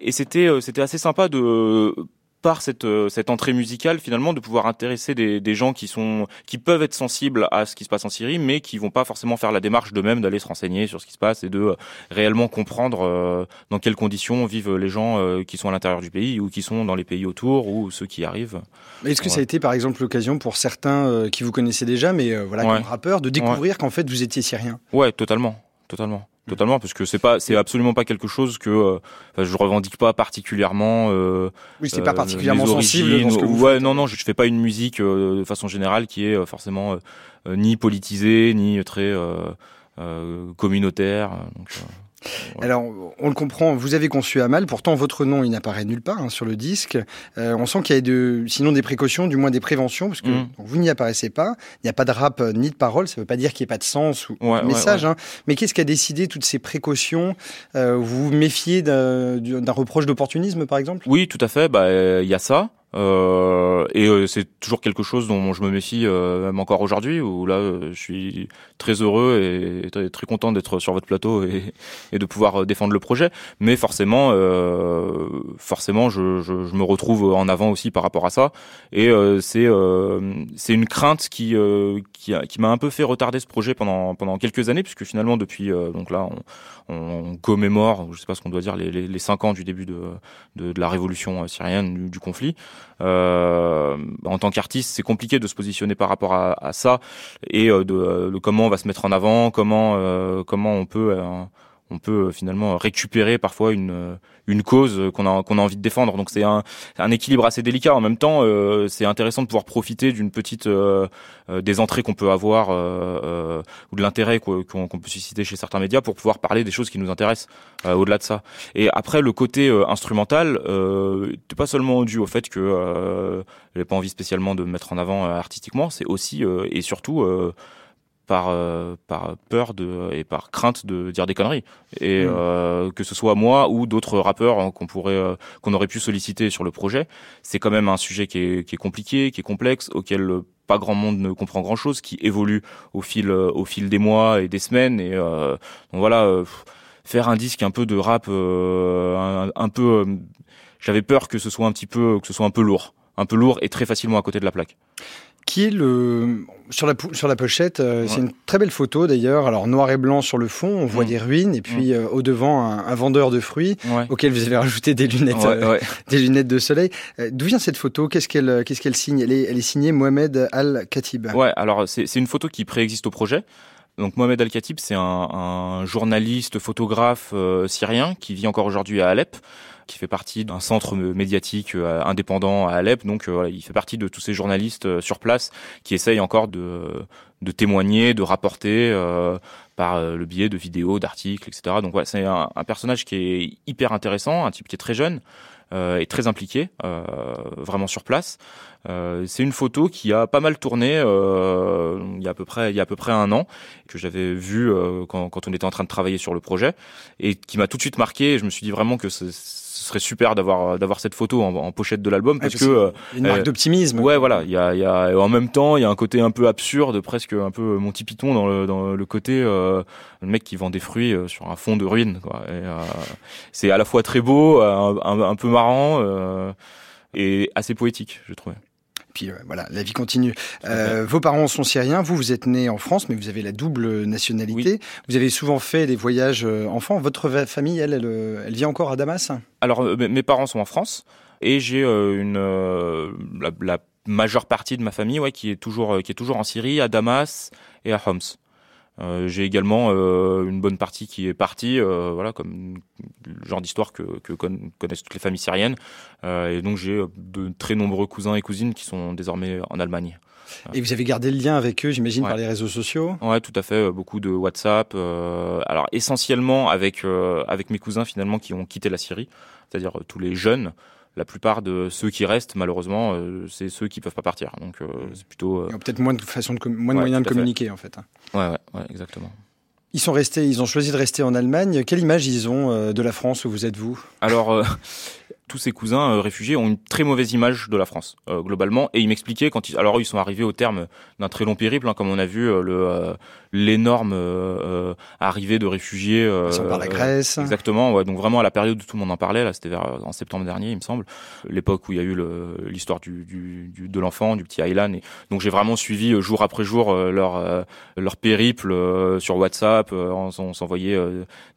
et c'était c'était assez sympa de par cette, euh, cette entrée musicale finalement de pouvoir intéresser des, des, gens qui sont qui peuvent être sensibles à ce qui se passe en Syrie mais qui vont pas forcément faire la démarche d'eux-mêmes d'aller se renseigner sur ce qui se passe et de euh, réellement comprendre euh, dans quelles conditions vivent les gens qui sont à l'intérieur du pays ou qui sont dans les pays autour ou ceux qui arrivent. Est-ce que ça a été par exemple l'occasion pour certains qui vous connaissaient déjà mais voilà comme rappeur de découvrir qu'en fait vous étiez syrien? Ouais, totalement, totalement. Totalement parce que c'est pas c'est absolument pas quelque chose que euh, je revendique pas particulièrement euh, oui c'est pas euh, particulièrement sensible dans ce que vous ouais non non je, je, fais pas une musique euh, de façon générale qui est forcément ni politisée ni très communautaire donc alors, on le comprend, vous avez conçu Amal, pourtant votre nom, il n'apparaît nulle part hein, sur le disque. Euh, on sent qu'il y a de, sinon des précautions, du moins des préventions, parce que mm. vous n'y apparaissez pas. Il n'y a pas de rap euh, ni de parole, ça ne veut pas dire qu'il n'y ait pas de sens ou de message. Hein. Mais qu'est-ce qui a décidé toutes ces précautions? Euh, Vous vous méfiez d'un reproche d'opportunisme, par exemple? Oui, tout à fait. Bah, il y a ça. Euh, et euh, c'est toujours quelque chose dont je me méfie euh, même encore aujourd'hui où là je suis très heureux et, très, content d'être sur votre plateau et, de pouvoir défendre le projet. Mais forcément forcément je, je, je, me retrouve en avant aussi par rapport à ça. Et c'est c'est une crainte qui qui, qui m'a un peu fait retarder ce projet pendant pendant quelques années puisque finalement depuis donc là on, on commémore je sais pas ce qu'on doit dire les, les, cinq ans du début de, de, la révolution syrienne du conflit euh, en tant qu'artiste, c'est compliqué de se positionner par rapport à, ça et euh, de, de, comment on va se mettre en avant, comment euh, comment on peut euh, on peut finalement récupérer parfois une une cause qu'on a qu'on a envie de défendre. Donc c'est un, un équilibre assez délicat. En même temps, euh, c'est intéressant de pouvoir profiter d'une petite euh, euh des entrées qu'on peut avoir euh, ou de l'intérêt qu'on peut susciter chez certains médias pour pouvoir parler des choses qui nous intéressent au-delà de ça. Et après le côté instrumental, euh, pas seulement dû au fait que j'avais pas envie spécialement de me mettre en avant artistiquement, c'est aussi et surtout par euh, par peur de et par crainte de dire des conneries. Et mm. euh, que ce soit moi ou d'autres rappeurs hein, qu'on pourrait euh, qu'on aurait pu solliciter sur le projet c'est quand même un sujet qui est qui est compliqué qui est complexe auquel pas grand monde ne comprend grand chose qui évolue au fil au fil des mois et des semaines. Et donc voilà faire un disque un peu de rap un, un, peu j'avais peur que ce soit un petit peu que ce soit un peu lourd. Un peu lourd et très facilement à côté de la plaque qui est le sur la sur la pochette. Euh, c'est une très belle photo d'ailleurs. Alors noir et blanc sur le fond, on voit mm. des ruines et puis mm. euh, au devant un, vendeur de fruits auquel vous avez rajouté des lunettes euh, [laughs] des lunettes de soleil. D'où vient cette photo? Qu'est-ce qu'elle qu'est-ce qu'elle signe? Elle est, elle est signée Mohamed Al Khatib. Ouais, alors c'est c'est une photo qui préexiste au projet. Donc Mohamed Al Khatib, c'est un, un, journaliste, photographe syrien qui vit encore aujourd'hui à Alep qui fait partie d'un centre médiatique euh, indépendant à Alep. Donc euh, il fait partie de tous ces journalistes euh, sur place qui essayent encore de, de témoigner, de rapporter par le biais de vidéos, d'articles, etc. Donc voilà, c'est un, personnage qui est hyper intéressant, un type qui est très jeune. Euh, est très impliqué, euh, vraiment sur place. Euh, c'est une photo qui a pas mal tourné il y a à peu près il y a à peu près un an que j'avais vu quand, quand on était en train de travailler sur le projet et qui m'a tout de suite marqué. Et je me suis dit vraiment que ce serait super d'avoir d'avoir cette photo en, pochette de l'album parce, que une marque d'optimisme. Ouais, voilà. Il y a, y a en même temps il y a un côté un peu absurde, presque un peu Monty Python dans le dans le côté le mec qui vend des fruits sur un fond de ruines. Quoi. c'est à la fois très beau, un, un peu marrant et assez poétique, je trouvais puis euh, voilà, la vie continue. Euh, vos parents sont syriens, vous, vous êtes né en France, mais vous avez la double nationalité. Vous avez souvent fait des voyages euh, enfants. Votre famille, elle, elle, vit encore à Damas? Alors, mes parents sont en France et j'ai une la, majeure partie de ma famille, ouais, qui est toujours qui est toujours en Syrie, à Damas et à Homs. Euh, j'ai également euh, une bonne partie qui est partie, euh, voilà, comme le genre d'histoire que, que, connaissent toutes les familles syriennes. et donc j'ai de très nombreux cousins et cousines qui sont désormais en Allemagne. Et vous avez gardé le lien avec eux, j'imagine, par les réseaux sociaux? Ouais, tout à fait. Beaucoup de WhatsApp. alors essentiellement avec avec mes cousins finalement qui ont quitté la Syrie, c'est-à-dire tous les jeunes la plupart de ceux qui restent, malheureusement, euh, c'est ceux qui peuvent pas partir. Donc euh, mmh. c'est plutôt. Euh, peut-être moins de façon de moins de moyens de communiquer en fait. Hein. Ouais, ouais, ouais, exactement. Ils sont restés, ils ont choisi de rester en Allemagne. Quelle image ils ont de la France où vous êtes vous? Alors, [laughs] tous ces cousins réfugiés ont une très mauvaise image de la France globalement, et ils m'expliquaient quand ils, alors ils sont arrivés au terme d'un très long périple, hein, comme on a vu le l'énorme euh, euh, arrivée de réfugiés. Euh, par la Grèce. Exactement. Ouais, donc vraiment à la période où tout le monde en parlait, là, c'était en septembre dernier, il me semble, l'époque où il y a eu l'histoire du, du, du, de l'enfant, du petit Aylan. Et donc j'ai vraiment suivi jour après jour leur leur périple sur WhatsApp. on, s'envoyait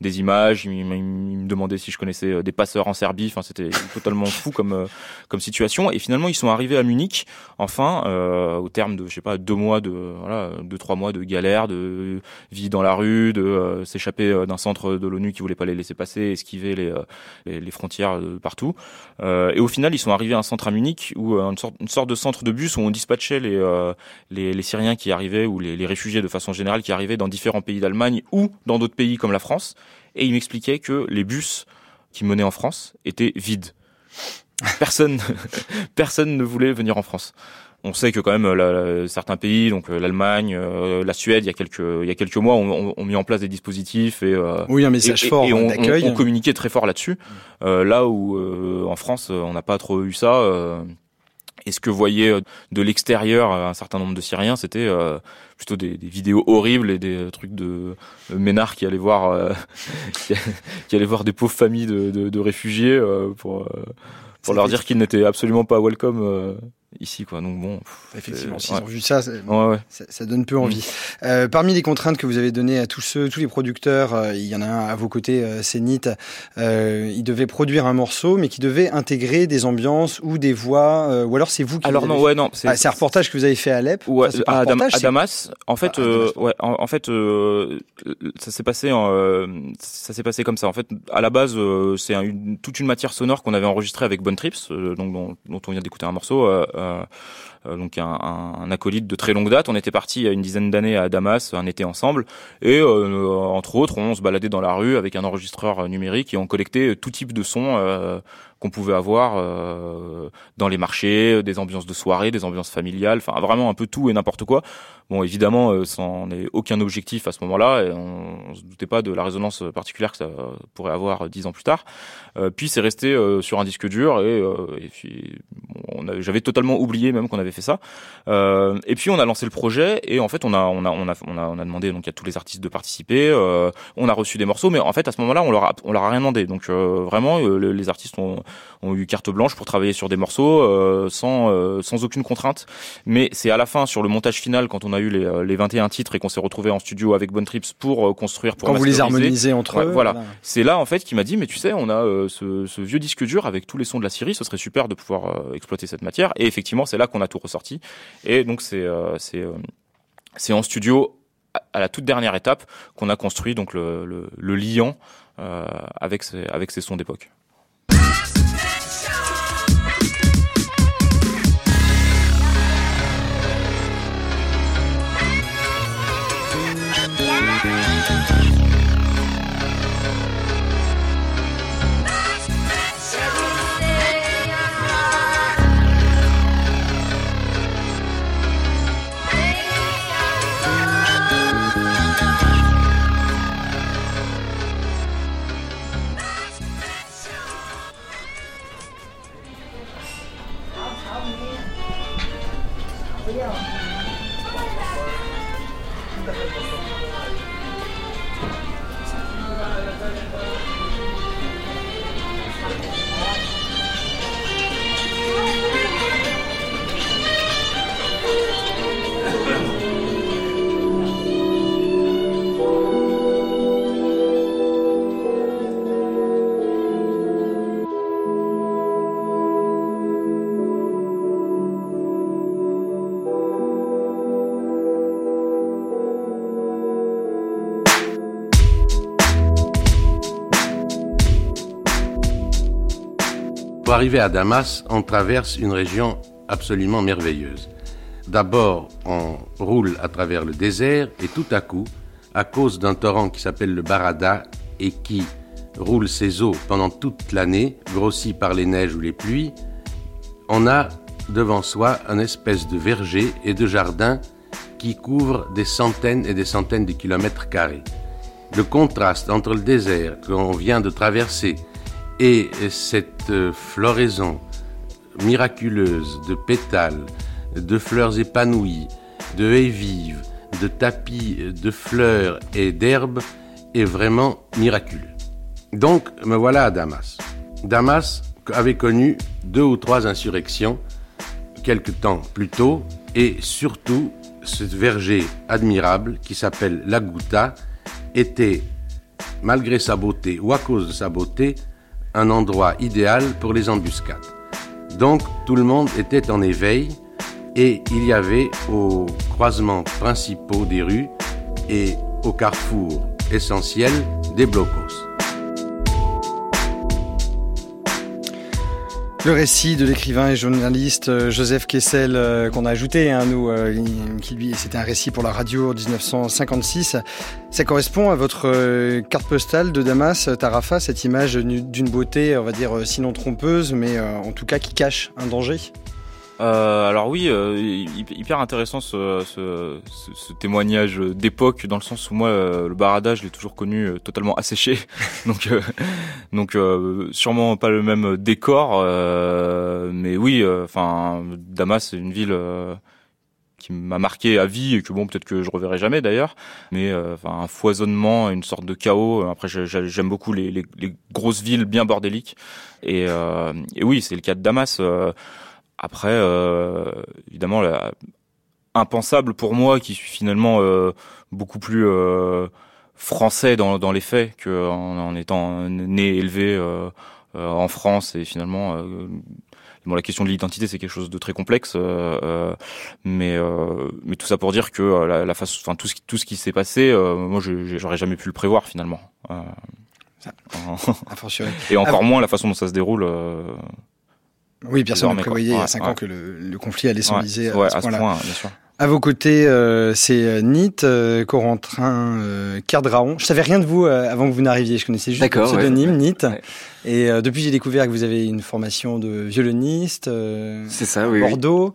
des images. Ils, me demandaient si je connaissais des passeurs en Serbie. Enfin, c'était [laughs] totalement fou comme comme situation. Et finalement, ils sont arrivés à Munich. Enfin, au terme de je sais pas deux mois de voilà deux trois mois de galère de vie dans la rue, de euh, s'échapper euh, d'un centre de l'ONU qui voulait pas les laisser passer, esquiver les, euh, les, frontières partout. et au final, ils sont arrivés à un centre à Munich où une sorte, de centre de bus où on dispatchait les, les, Syriens qui arrivaient ou les, réfugiés de façon générale qui arrivaient dans différents pays d'Allemagne ou dans d'autres pays comme la France. Et il m'expliquait que les bus qui menaient en France étaient vides. Personne, [laughs] personne ne voulait venir en France. On sait que quand même certains pays, donc euh, l'Allemagne, euh, la Suède, il y a quelques il y a quelques mois, ont, mis en place des dispositifs et euh, oui un message fort et on, on, communiquait très fort là-dessus. là où en France, on n'a pas trop eu ça. Et ce que voyaient de l'extérieur un certain nombre de Syriens, c'était plutôt des, vidéos horribles et des trucs de, ménards qui allaient voir [laughs] qui, allaient voir des pauvres familles de, de réfugiés pour pour leur dire qu'ils n'étaient absolument pas welcome ici quoi. Donc bon effectivement s'ils ont vu ça, ça, donne peu envie. Mm. euh, parmi les contraintes que vous avez données à tous ceux tous les producteurs euh, il y en a un à vos côtés euh, Zénith euh, il devait produire un morceau mais qui devait intégrer des ambiances ou des voix euh, ou alors c'est vous qui alors non ouais non c'est un reportage que vous avez fait à Alep ouais, à, Damas en fait ah, ouais en, fait ça s'est passé en, ça s'est passé comme ça. En fait à la base c'est toute une matière sonore qu'on avait enregistrée avec Bonne Trips donc dont, dont on vient d'écouter un morceau uh, donc un, un, acolyte de très longue date. On était parti il y a une dizaine d'années à Damas, un été ensemble, et euh, entre autres, on se baladait dans la rue avec un enregistreur numérique et on collectait tout type de sons qu'on pouvait avoir dans les marchés, des ambiances de soirée, des ambiances familiales, enfin vraiment un peu tout et n'importe quoi. Bon, évidemment, euh, sans n'est aucun objectif à ce moment-là, et on, on, se doutait pas de la résonance particulière que ça pourrait avoir dix ans plus tard. Euh, puis c'est resté euh, sur un disque dur, et, et puis bon, j'avais totalement oublié même qu'on avait fait ça. et puis on a lancé le projet, et en fait on a on a on a on a, on a demandé donc à tous les artistes de participer. on a reçu des morceaux, mais en fait à ce moment-là on leur a, on leur a rien demandé. Donc vraiment les artistes ont, ont eu carte blanche pour travailler sur des morceaux sans sans aucune contrainte. Mais c'est à la fin sur le montage final quand on a eu les, euh, les 21 titres et qu'on s'est retrouvé en studio avec Bonne Trips pour euh, construire, pour Quand vous les harmonisez entre eux. Voilà. C'est là, en fait, qui m'a dit, mais tu sais, on a euh, ce, ce, vieux disque dur avec tous les sons de la Syrie, ce serait super de pouvoir exploiter cette matière. Et effectivement, c'est là qu'on a tout ressorti. Et donc, c'est, c'est, c'est en studio à la toute dernière étape qu'on a construit donc le, le, liant avec ces, avec ces sons d'époque. Pour arriver à Damas, on traverse une région absolument merveilleuse. D'abord, on roule à travers le désert et tout à coup, à cause d'un torrent qui s'appelle le Barada et qui roule ses eaux pendant toute l'année, grossi par les neiges ou les pluies, on a devant soi un espèce de verger et de jardin qui couvre des centaines et des centaines de kilomètres carrés. Le contraste entre le désert qu'on vient de traverser et cette floraison miraculeuse de pétales, de fleurs épanouies, de haies vives, de tapis de fleurs et d'herbes est vraiment miraculeux. Donc, me voilà à Damas. Damas avait connu deux ou trois insurrections quelque temps plus tôt, et surtout, ce verger admirable qui s'appelle la Ghouta était, malgré sa beauté ou à cause de sa beauté, un endroit idéal pour les embuscades. Donc tout le monde était en éveil et il y avait aux croisements principaux des rues et au carrefour essentiel des blocos. Le récit de l'écrivain et journaliste euh, Joseph Kessel euh, qu'on a ajouté, hein, nous, euh, qui lui, c'était un récit pour la radio en 1956. Ça correspond à votre carte postale de Damas, Tarafa, cette image d'une beauté, on va dire, sinon trompeuse, mais en tout cas qui cache un danger? Euh, alors oui, euh, hyper intéressant ce, ce, ce, témoignage d'époque dans le sens où moi le barada je l'ai toujours connu euh, totalement asséché, [laughs] donc euh, donc sûrement pas le même décor, mais oui, enfin Damas c'est une ville qui m'a marqué à vie et que bon peut-être que je reverrai jamais d'ailleurs. Mais enfin un foisonnement une sorte de chaos. Après j'aime beaucoup les, les, les, grosses villes bien bordéliques. Et, et oui c'est le cas de Damas après, euh, évidemment, impensable pour moi, qui suis finalement euh, beaucoup plus euh, français dans, dans les faits qu'en en étant né, élevé en France et finalement. Bon, la question de l'identité, c'est quelque chose de très complexe, mais mais tout ça pour dire que la, la face, enfin tout ce qui, tout ce qui s'est passé, moi, j'aurais jamais pu le prévoir finalement. [laughs] et encore moins la façon dont ça se déroule. Oui, personne ne prévoyait il y a 5 ans que le, conflit allait s'enliser à ce point-là. À vos côtés, euh, c'est euh, Nit, euh, Corentin, euh, Kerdraon. Je savais rien de vous euh, avant que vous n'arriviez. Je connaissais juste le pseudonyme Nit. Et depuis, j'ai découvert que vous avez une formation de violoniste. c'est ça, oui. Bordeaux.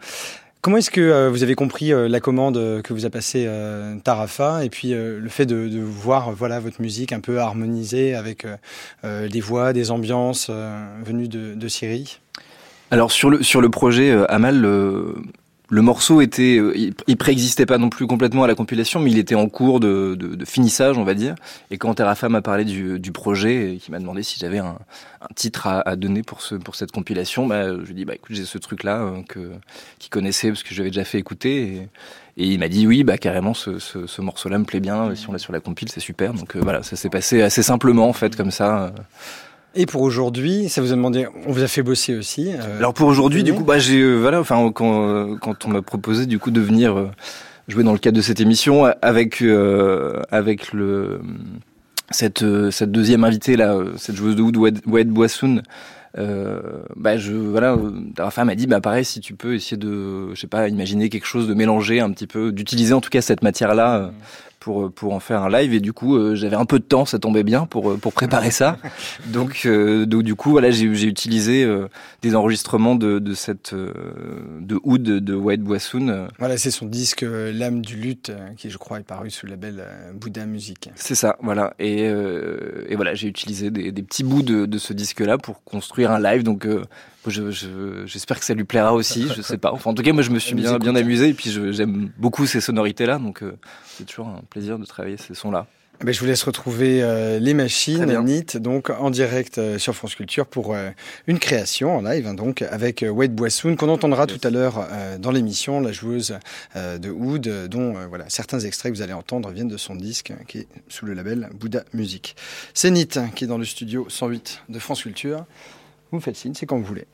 Comment est-ce que vous avez compris la commande que vous a passée Tarafa et puis le fait de, de, voir voilà votre musique un peu harmonisée avec des voix, des ambiances venues de, de Syrie? Alors sur le sur le projet euh, Amal, le, le morceau était, euh, il, préexistait pas non plus complètement à la compilation, mais il était en cours de, de, de finissage, on va dire. Et quand Terrafa m'a parlé du, du projet et qui m'a demandé si j'avais un, un, titre à, à, donner pour ce pour cette compilation, bah, je lui ai dit bah écoute j'ai ce truc là euh, que qu'il connaissait parce que j'avais déjà fait écouter. Et, et il m'a dit oui, bah carrément, ce, ce, ce morceau-là me plaît bien. Si on l'a sur la compile, c'est super. Donc voilà, ça s'est passé assez simplement en fait, comme ça. Et pour aujourd'hui, ça vous a demandé, on vous a fait bosser aussi. Euh, Alors pour aujourd'hui, du coup, bah j'ai euh, voilà, enfin quand, euh, quand on m'a proposé du coup de venir euh, jouer dans le cadre de cette émission avec avec le cette cette deuxième invitée là, cette joueuse de oud Wed Boissoun. Bah je voilà ta femme m'a dit bah pareil si tu peux essayer de je sais pas imaginer quelque chose de mélanger un petit peu d'utiliser en tout cas cette matière là pour pour en faire un live et du coup euh, j'avais un peu de temps, ça tombait bien pour euh, pour préparer ça. [laughs] Donc euh, donc du coup voilà j'ai j'ai utilisé des enregistrements de de cette de Oud de White Boissoun. Voilà c'est son disque l'âme du lutte qui je crois est paru sous le label Bouddha Music. C'est ça voilà et et voilà j'ai utilisé des, des petits bouts de de ce disque là pour construire un live donc J'espère que ça lui plaira aussi, je sais pas. Enfin, en tout cas, moi, je me suis bien, bien amusé et puis j'aime beaucoup ces sonorités-là, donc c'est toujours un plaisir de travailler ces sons-là. Eh ben, je vous laisse retrouver euh, les machines NIT donc en direct euh, sur France Culture pour euh, une création en live hein, donc avec Wade Boissoun qu'on entendra tout à l'heure dans l'émission la joueuse de oud dont voilà certains extraits que vous allez entendre viennent de son disque qui est sous le label Bouddha Music. C'est NIT hein, qui est dans le studio 108 de France Culture. Vous faites signe, c'est quand vous voulez.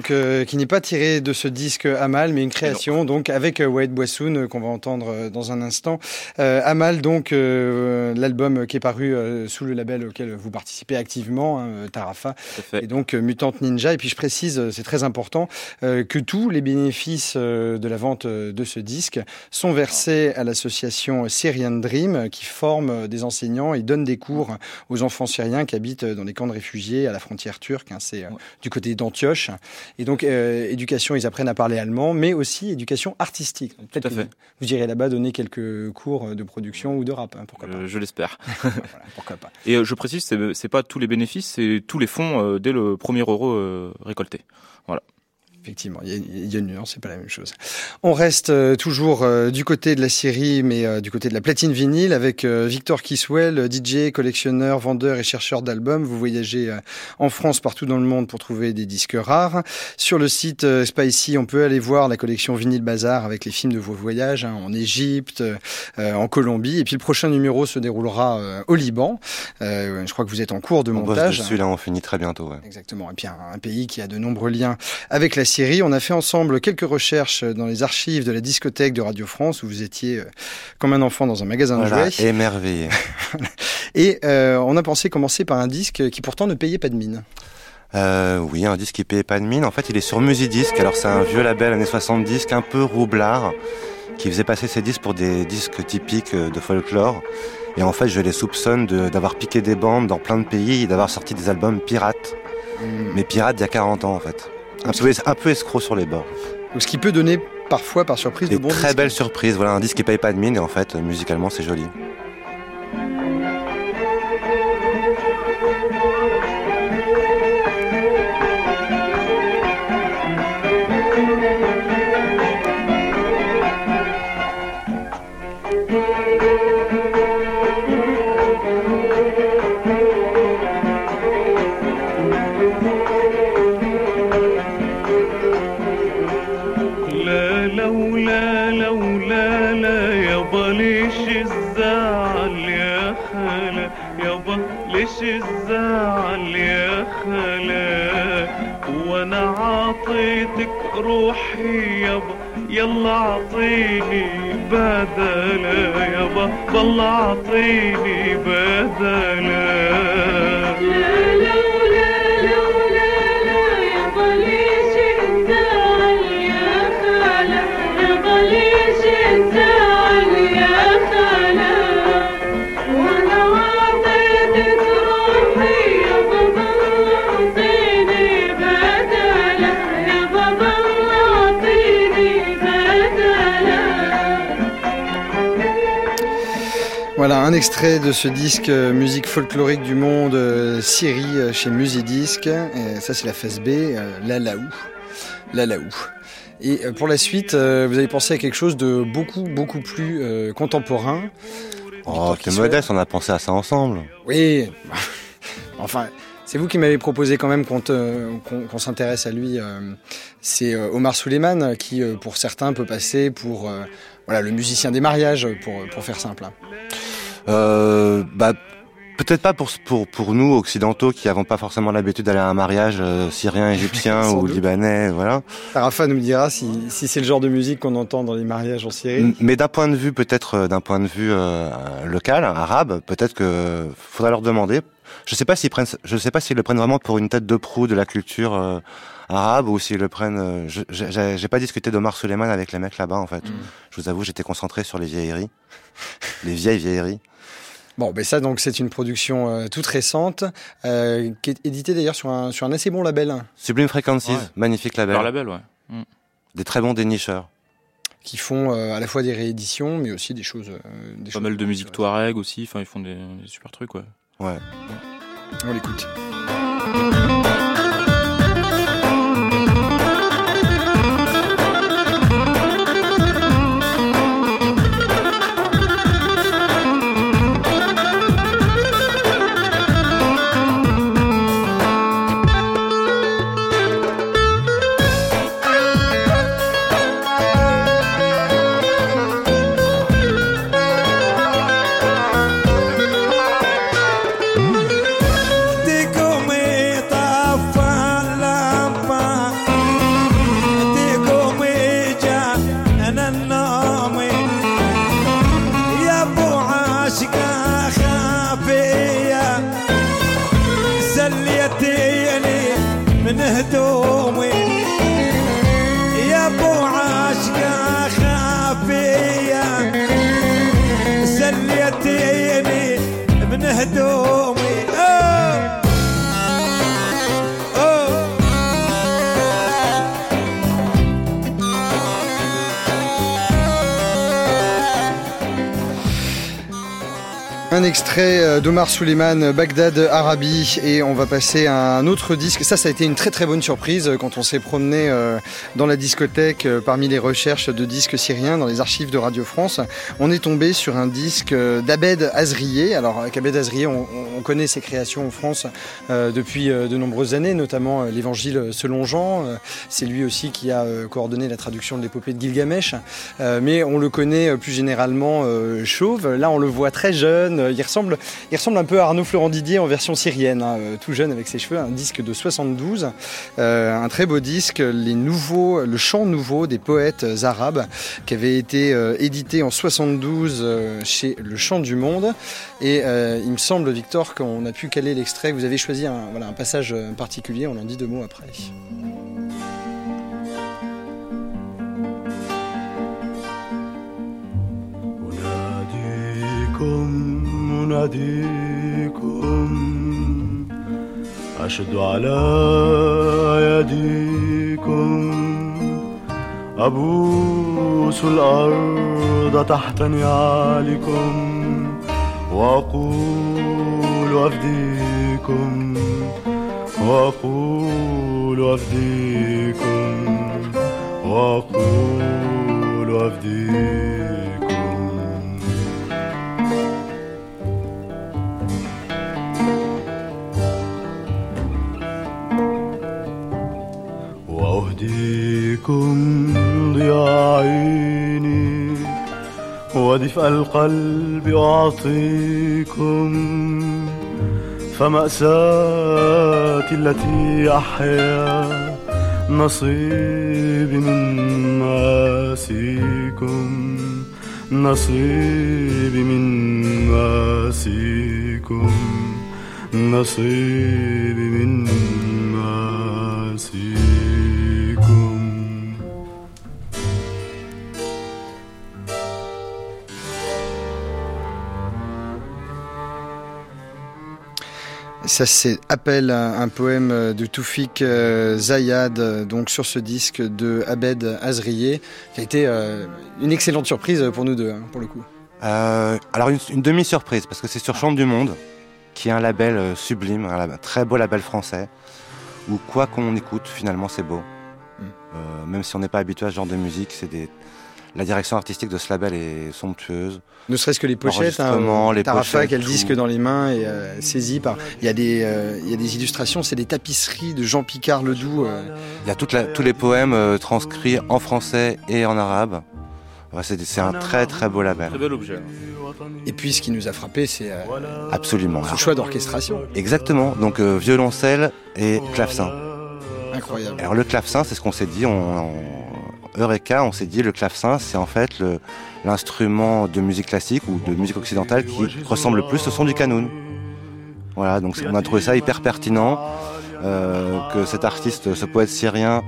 Donc euh, qui n'est pas tiré de ce disque Amal, mais une création donc avec euh, Wade Boissoun euh, qu'on va entendre dans un instant. Amal donc l'album qui est paru sous le label auquel vous participez activement, hein, Tarafa, et donc Mutante Ninja. Et puis je précise, c'est très important, que tous les bénéfices de la vente de ce disque sont versés à l'association Syrian Dream qui forme des enseignants et donne des cours aux enfants syriens qui habitent dans les camps de réfugiés à la frontière turque. Hein, c'est du côté d'Antioche. Et donc, euh, éducation, ils apprennent à parler allemand, mais aussi éducation artistique. Tout à fait. Vous, irez là-bas donner quelques cours de production ou de rap, hein, pourquoi pas. je l'espère. [laughs] pourquoi pas. Et euh, je précise, c'est, c'est pas tous les bénéfices, c'est tous les fonds euh, dès le premier euro récolté. Voilà. Effectivement, il y, a, une nuance, c'est pas la même chose. On reste euh, toujours euh, du côté de la Syrie, mais euh, du côté de la platine vinyle, avec Victor Kiswell, DJ, collectionneur, vendeur et chercheur d'albums. Vous voyagez en France, partout dans le monde, pour trouver des disques rares. Sur le site Spicy, on peut aller voir la collection Vinyle Bazar avec les films de vos voyages hein, en Égypte, en Colombie. Et puis le prochain numéro se déroulera au Liban. je crois que vous êtes en cours de montage. On là on finit très bientôt. Ouais. Exactement. Et puis un, un pays qui a de nombreux liens avec la Syrie. On a fait ensemble quelques recherches dans les archives de la discothèque de Radio France où vous étiez euh, comme un enfant dans un magasin de jouets. Émerveillé. [laughs] Et euh, on a pensé commencer par un disque qui pourtant ne payait pas de mine. Euh, oui, un disque qui payait pas de mine. En fait, il est sur Musidisc. Alors, c'est un vieux label années 70, un peu roublard, qui faisait passer ses disques pour des disques typiques de folklore. Et en fait, je les soupçonne d'avoir piqué des bandes dans plein de pays et d'avoir sorti des albums pirates. Hmm. Mais pirates il y a 40 ans, en fait. Un peu, un peu escroc sur les bords. ce qui peut donner parfois par surprise des de bons très belles surprises. Voilà, un disque qui paye pas de mine et en fait, musicalement, c'est joli. يلا اعطيني بدلا يابا بالله اعطيني بدلا un extrait de ce disque euh, musique folklorique du monde euh, Syrie euh, chez Musidisc. Et ça c'est la phase B, La Laou. La Laou. Et pour la suite, vous avez pensé à quelque chose de beaucoup beaucoup plus contemporain. Oh, t'es modeste, on a pensé à ça ensemble. Oui. [laughs] enfin, c'est vous qui m'avez proposé quand même qu'on s'intéresse à lui. c'est Omar Suleiman qui, pour certains, peut passer pour voilà le musicien des mariages, pour, pour faire simple. Hein. Euh, bah, Peut-être pas pour, pour, pour nous, occidentaux, qui n'avons pas forcément l'habitude d'aller à un mariage euh, syrien, [laughs] égyptien ou libanais, voilà. Rafa nous dira si, si c'est le genre de musique qu'on entend dans les mariages en Syrie. Mais d'un point de vue, peut-être euh, d'un point de vue euh, local, arabe, peut-être que faudra leur demander. Je sais pas s'ils prennent, je sais pas s'ils le prennent vraiment pour une tête de proue de la culture arabe ou s'ils le prennent. j'ai pas discuté d'Omar Suleiman avec les mecs là-bas en fait. Mm. Je vous avoue, j'étais concentré sur les vieilleries, [laughs] les vieilles vieilleries. Bon, ben ça donc c'est une production euh, toute récente, euh, qui est éditée d'ailleurs sur un, sur un assez bon label. Sublime Frequencies, magnifique label. Leur label, ouais. Mm. Des très bons dénicheurs. Qui font euh, à la fois des rééditions, mais aussi des choses. des Pas mal de musique touareg aussi, enfin ils font des, des super trucs, ouais. Ouais. On l'écoute. Extrait euh, d'Omar Suleiman, Bagdad Arabi, et on va passer à un autre disque. Ça, ça a été une très très bonne surprise euh, quand on s'est promené euh, dans la discothèque parmi les recherches de disques syriens dans les archives de Radio France. On est tombé sur un disque d'Abed Azrié. Alors, Abed Azrié, on, connaît ses créations en France depuis de nombreuses années, notamment l'Évangile selon Jean. C'est lui aussi qui a coordonné la traduction de l'épopée de Gilgamesh. Mais on le connaît plus généralement chauve. Là, on le voit très jeune euh, il ressemble, il ressemble un peu à Arnaud Florent Didier en version syrienne, hein, euh, tout jeune avec ses cheveux. Un disque de 72, euh, un très beau disque, les nouveaux, le chant nouveau des poètes arabes, qui avait été édité en 72 chez Le Chant du Monde. Et il me semble, Victor, qu'on a pu caler l'extrait. Vous avez choisi un, voilà, un passage particulier. On en dit deux mots après. أناديكم أشد على يديكم أبوس الأرض تحت نعالكم وأقول أفديكم وأقول أفديكم وأقول أفديكم. أهديكم ضياء عيني ودفء القلب أعطيكم فمأساتي التي أحيا نصيبي من ماسيكم نصيبي من ماسيكم نصيبي من Ça, Appel, un poème de Toufik euh, Zayad, donc sur ce disque de Abed Azrié, qui a été euh, une excellente surprise pour nous deux, hein, pour le coup. Euh, alors, une, demi-surprise, parce que c'est sur Chant du Monde, qui est un label sublime, un très beau label français, où quoi qu'on écoute, finalement, c'est beau. Mm. même si on n'est pas habitué à ce genre de musique, c'est des la direction artistique de ce label est somptueuse. Ne serait-ce que les pochettes, hein, les Tarafa qui a le disque dans les mains et euh, saisi par. Il y a des, euh, il y a des illustrations, c'est des tapisseries de Jean Picard Ledoux. Euh. Il y a toute tous les poèmes transcrits en français et en arabe. c'est un très très beau label. Très bel objet. Et puis ce qui nous a frappé, c'est absolument le choix d'orchestration. Exactement. Donc violoncelle et clavecin. Incroyable. Alors le clavecin, c'est ce qu'on s'est dit. on Eureka, on s'est dit le clavecin, c'est en fait l'instrument de musique classique ou de musique occidentale qui ressemble le plus au son du canon. Voilà, donc on a trouvé ça hyper pertinent euh, que cet artiste, ce poète syrien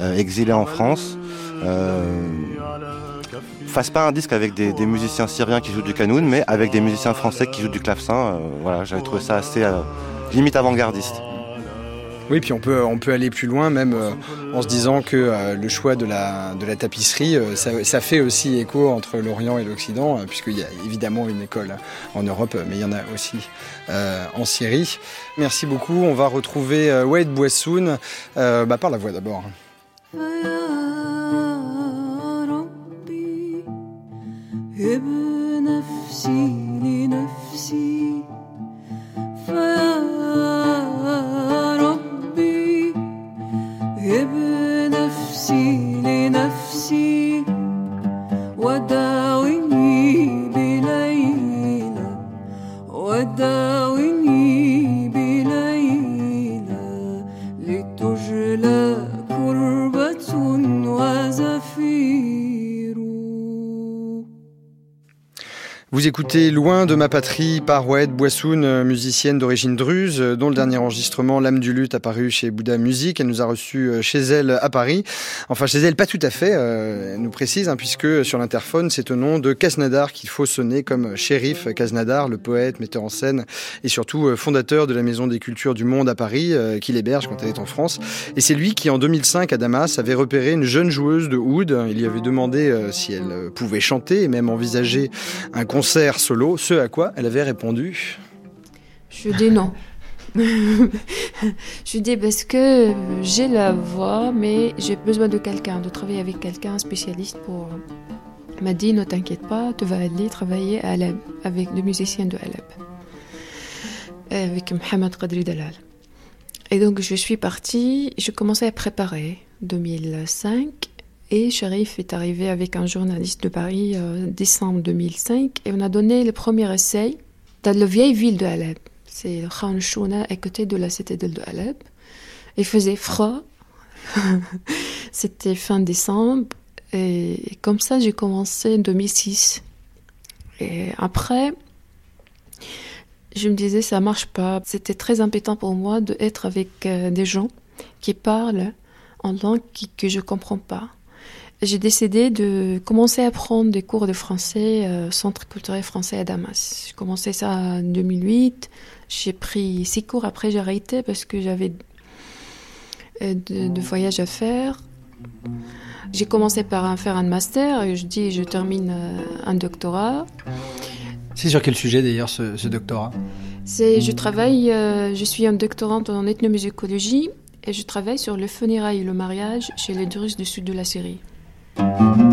euh, exilé en France, euh, fasse pas un disque avec des, musiciens syriens qui jouent du canon, mais avec des musiciens français qui jouent du clavecin. voilà, j'avais trouvé ça assez limite avant-gardiste. Oui, puis on peut, on peut aller plus loin, même euh, en se disant que euh, le choix de la, de la tapisserie, euh, ça, fait aussi écho entre l'Orient et l'Occident, puisqu'il y a évidemment une école en Europe, mais il y en a aussi en Syrie. Merci beaucoup. On va retrouver Wade Boissoun bah, par la voix d'abord. وداوي بليلى وداوي Vous écoutez Loin de ma patrie par Waed Boissoun, euh, musicienne d'origine druze, euh, dont le dernier enregistrement, L'âme du lutte, apparu chez Bouddha Music. Elle nous a reçus euh, chez elle à Paris. Enfin, chez elle, pas tout à fait, elle nous précise, hein, puisque sur l'interphone, c'est au nom de Kasnadar qu'il faut sonner comme shérif Kasnadar, le poète, metteur en scène et surtout fondateur de la Maison des Cultures du Monde à Paris, qu'il héberge quand elle est en France. Et c'est lui qui, en 2005, à Damas, avait repéré une jeune joueuse de oud. Il lui avait demandé si elle pouvait chanter et même envisager un concert concert solo, ce à quoi elle avait répondu Je dis non. je dis parce que j'ai la voix, mais j'ai besoin de quelqu'un, de travailler avec quelqu'un, un spécialiste pour. m'a dit ne t'inquiète pas, tu vas aller travailler à Alep avec le musicien de Alep, avec Mohamed Qadri Dalal. Et donc je suis partie, je commençais à préparer 2005 et Sharif est arrivé avec un journaliste de Paris euh, décembre 2005 et on a donné le premier essai dans la vieille ville de Alep. C'est Khan Shouna à côté de la citadelle de Alep. Il faisait froid. [laughs] C'était fin décembre. Et comme ça, j'ai commencé en 2006. Et après, je me disais, ça marche pas. C'était très impétant pour moi d'être avec euh, des gens qui parlent en langue que je comprends pas. J'ai décidé de commencer à prendre des cours de français au Centre culturel français à Damas. J'ai commencé ça en 2008. J'ai pris six cours. Après, j'ai arrêté parce que j'avais euh, de, voyages à faire. J'ai commencé par faire un master et je dis je termine euh, un doctorat. C'est sur quel sujet d'ailleurs ce, doctorat? C'est je travaille, euh, je suis un doctorante en ethnomusicologie et je travaille sur le funérailles et le mariage chez les Druzes du sud de la Syrie. Thank you.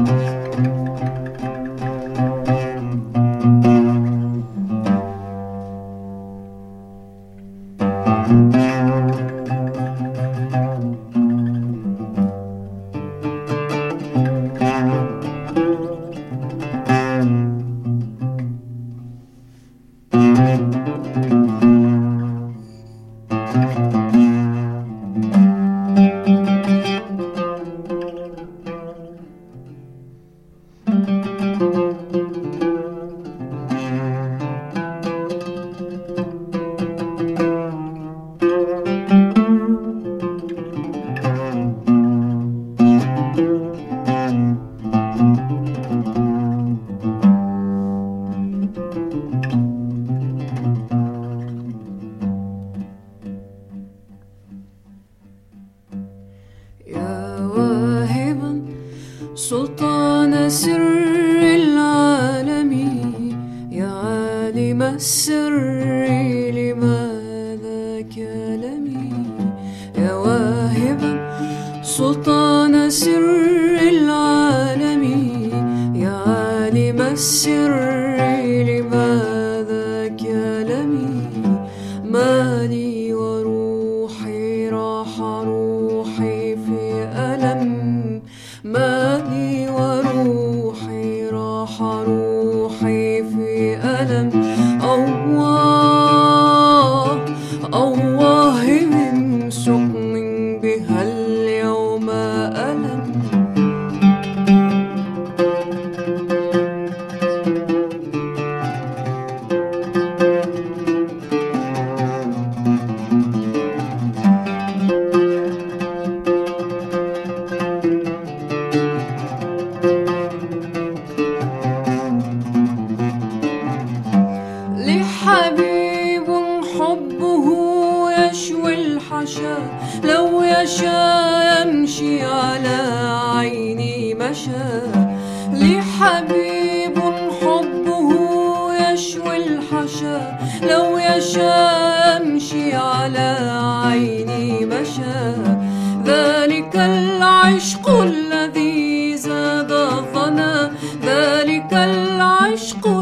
aşk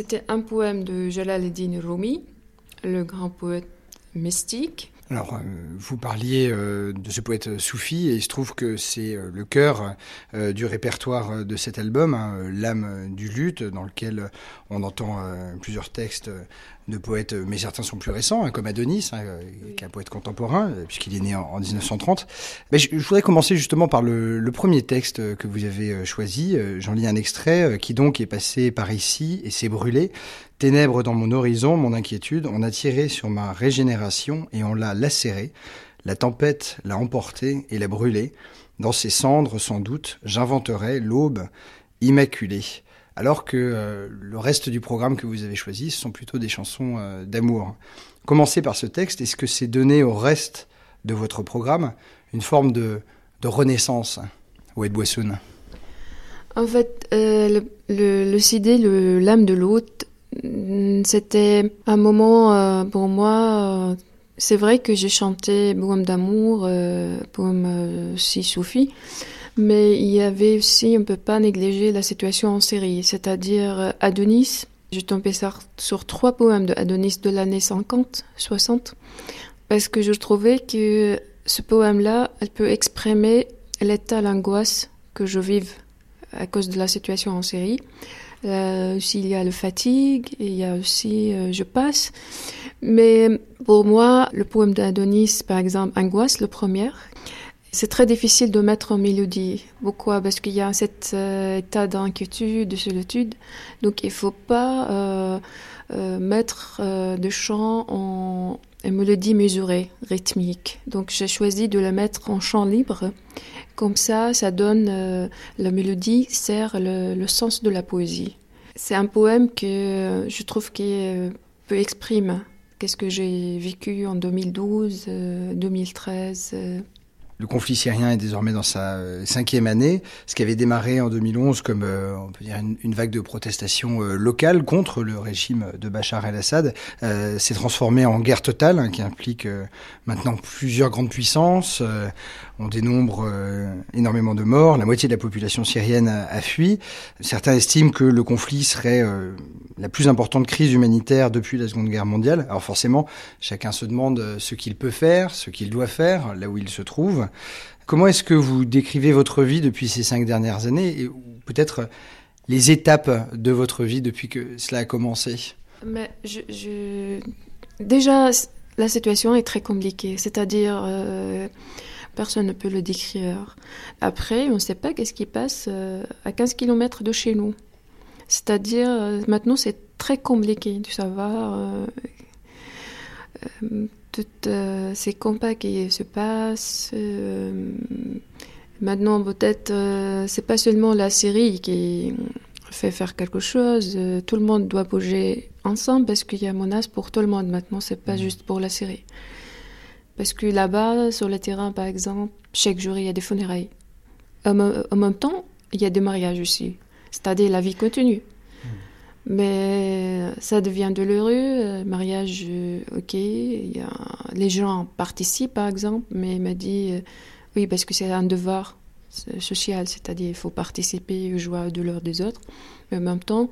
c'était un poème de Jalaluddin Rumi, le grand poète mystique. Alors, euh, vous parliez euh, de ce poète soufi, et il se trouve que c'est euh, le cœur du répertoire de cet album, hein, L'âme du luth, dans lequel on entend plusieurs textes de poètes, mais certains sont plus récents, hein, comme Adonis, hein, qui est un poète contemporain, puisqu'il est né en, 1930. Mais je, voudrais commencer justement par le, le, premier texte que vous avez choisi. J'en lis un extrait qui donc est passé par ici et s'est brûlé. Ténèbres dans mon horizon, mon inquiétude, on a tiré sur ma régénération et on l'a lacérée. La tempête l'a emporté et l'a brûlé. Dans ses cendres, sans doute, j'inventerai l'aube immaculée. Alors que euh, le reste du programme que vous avez choisi, ce sont plutôt des chansons euh, d'amour. Commencez par ce texte. Est-ce que c'est donné au reste de votre programme une forme de, renaissance, Oued Boissoun En fait, euh, le, le, CD, l'âme de l'hôte, c'était un moment pour moi. C'est vrai que j'ai chanté Poème d'amour, poème si soufi, mais il y avait aussi, on ne peut pas négliger la situation en série, c'est-à-dire Adonis. J'ai tombé sur trois poèmes de Adonis de l'année 50, 60, parce que je trouvais que ce poème-là, elle peut exprimer l'état d'angoisse que je vive à cause de la situation en série. Euh, il y a le fatigue, il y a aussi euh, je passe. Mais pour moi, le poème d'Adonis, par exemple, Angoisse, le premier, c'est très difficile de mettre en mélodie. Pourquoi Parce qu'il y a cet euh, état d'inquiétude, de solitude. Donc il ne faut pas euh, euh, mettre de chant en, mélodie mesurée, rythmique. Donc j'ai choisi de la mettre en chant libre comme ça, ça donne, la mélodie sert le, sens de la poésie. C'est un poème que je trouve qui peut exprimer qu'est-ce que j'ai vécu en 2012, 2013. Le conflit syrien est désormais dans sa euh, cinquième année. Ce qui avait démarré en 2011 comme euh, on peut dire une, vague de protestation euh, locale contre le régime de Bachar el-Assad s'est transformé en guerre totale hein, qui implique maintenant plusieurs grandes puissances. On dénombre énormément de morts. La moitié de la population syrienne a, fui. Certains estiment que le conflit serait la plus importante crise humanitaire depuis la Seconde Guerre mondiale. Alors forcément, chacun se demande ce qu'il peut faire, ce qu'il doit faire, là où il se trouve. Comment est-ce que vous décrivez votre vie depuis ces cinq dernières années et peut-être les étapes de votre vie depuis que cela a commencé? Mais Déjà, la situation est très compliquée, c'est-à-dire euh, personne ne peut le décrire. Après, on ne sait pas qu'est-ce qui passe euh, à 15 km de chez nous. C'est-à-dire, euh, maintenant, c'est très compliqué de savoir toutes euh, ces combats qui se passent. Euh, maintenant, peut-être, euh, c'est pas seulement la série qui fait faire quelque chose. tout le monde doit bouger ensemble parce qu'il y a menace pour tout le monde. Maintenant, c'est pas mmh. juste pour la série. Parce que là-bas, sur le terrain, par exemple, chaque jour, il y a des funérailles. En, même temps, il y a des mariages aussi. C'est-à-dire la vie continue. Mais ça devient douloureux. Euh, mariage, euh, ok. Y a, les gens participent, par exemple, mais il m'a dit euh, oui, parce que c'est un devoir social, c'est-à-dire il faut participer aux joies et douleurs des autres. Mais en même temps,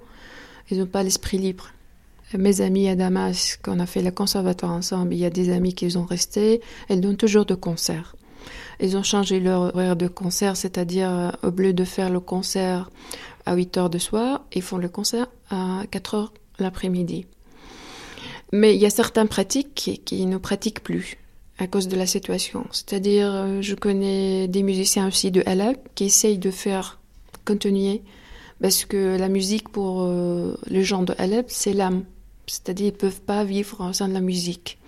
ils n'ont pas l'esprit libre. Mes amis à Damas, quand on a fait le conservatoire ensemble, il y a des amis qui sont restés, elles donnent toujours de concerts. Ils ont changé leur horaire de concert, c'est-à-dire au lieu de faire le concert à 8 heures de soir et font le concert à 4 heures l'après-midi. Mais il y a certaines pratiques qui, ne pratiquent plus à cause de la situation. C'est-à-dire, euh, je connais des musiciens aussi de Alep qui essayent de faire continuer parce que la musique pour euh, les gens de Alep, c'est l'âme. C'est-à-dire, ils ne peuvent pas vivre sans la musique.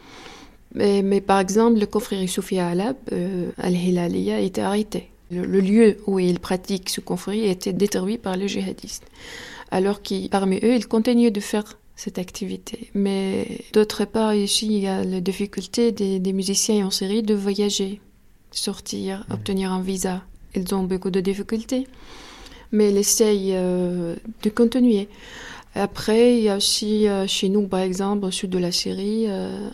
Mais, mais, par exemple, le confrérie Soufi à Alep, euh, Al-Hilaliya, a été arrêté. Le, lieu où ils pratiquent ce confrérie était détruit par les djihadistes. Alors que parmi eux, ils continuent de faire cette activité. Mais d'autre part, ici, il y a la difficulté des, musiciens en série de voyager, sortir, obtenir un visa. Ils ont beaucoup de difficultés, mais ils essayent euh, de continuer. Après, il y a aussi euh, chez nous, par exemple, au sud de la Syrie, euh,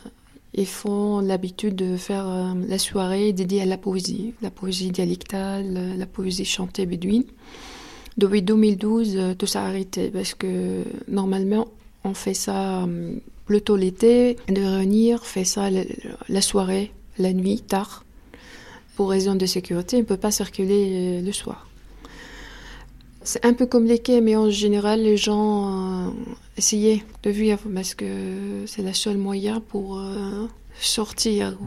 ils font l'habitude de faire euh, la soirée dédiée à la poésie, la poésie dialectale, la poésie chantée bédouine. Depuis 2012, euh, tout ça a arrêté parce que normalement, on fait ça euh, plutôt l'été, de réunir, fait ça la soirée, la nuit, tard. Pour raison de sécurité, on ne peut pas circuler le soir. C'est un peu compliqué, mais en général, les gens euh, essayaient de vivre parce que c'est le seul moyen pour euh, sortir.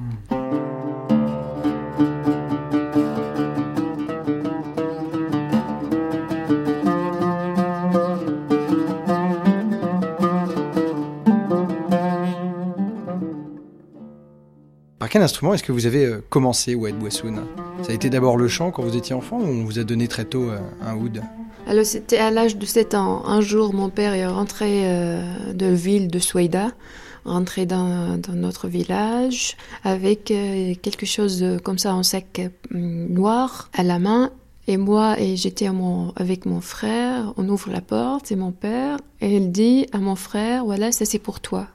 Par quel instrument est-ce que vous avez euh, commencé Oued Boissoun? Ça a été d'abord le chant quand vous étiez enfant ou on vous a donné très tôt un oud? Alors c'était à l'âge de 7 ans. Un jour, mon père est rentré euh, de la ville de Souaïda, rentré dans, notre village avec euh, quelque chose comme ça en sac euh, noir à la main. Et moi, et j'étais avec mon frère, on ouvre la porte, c'est mon père, et il dit à mon frère, voilà, ça c'est pour toi.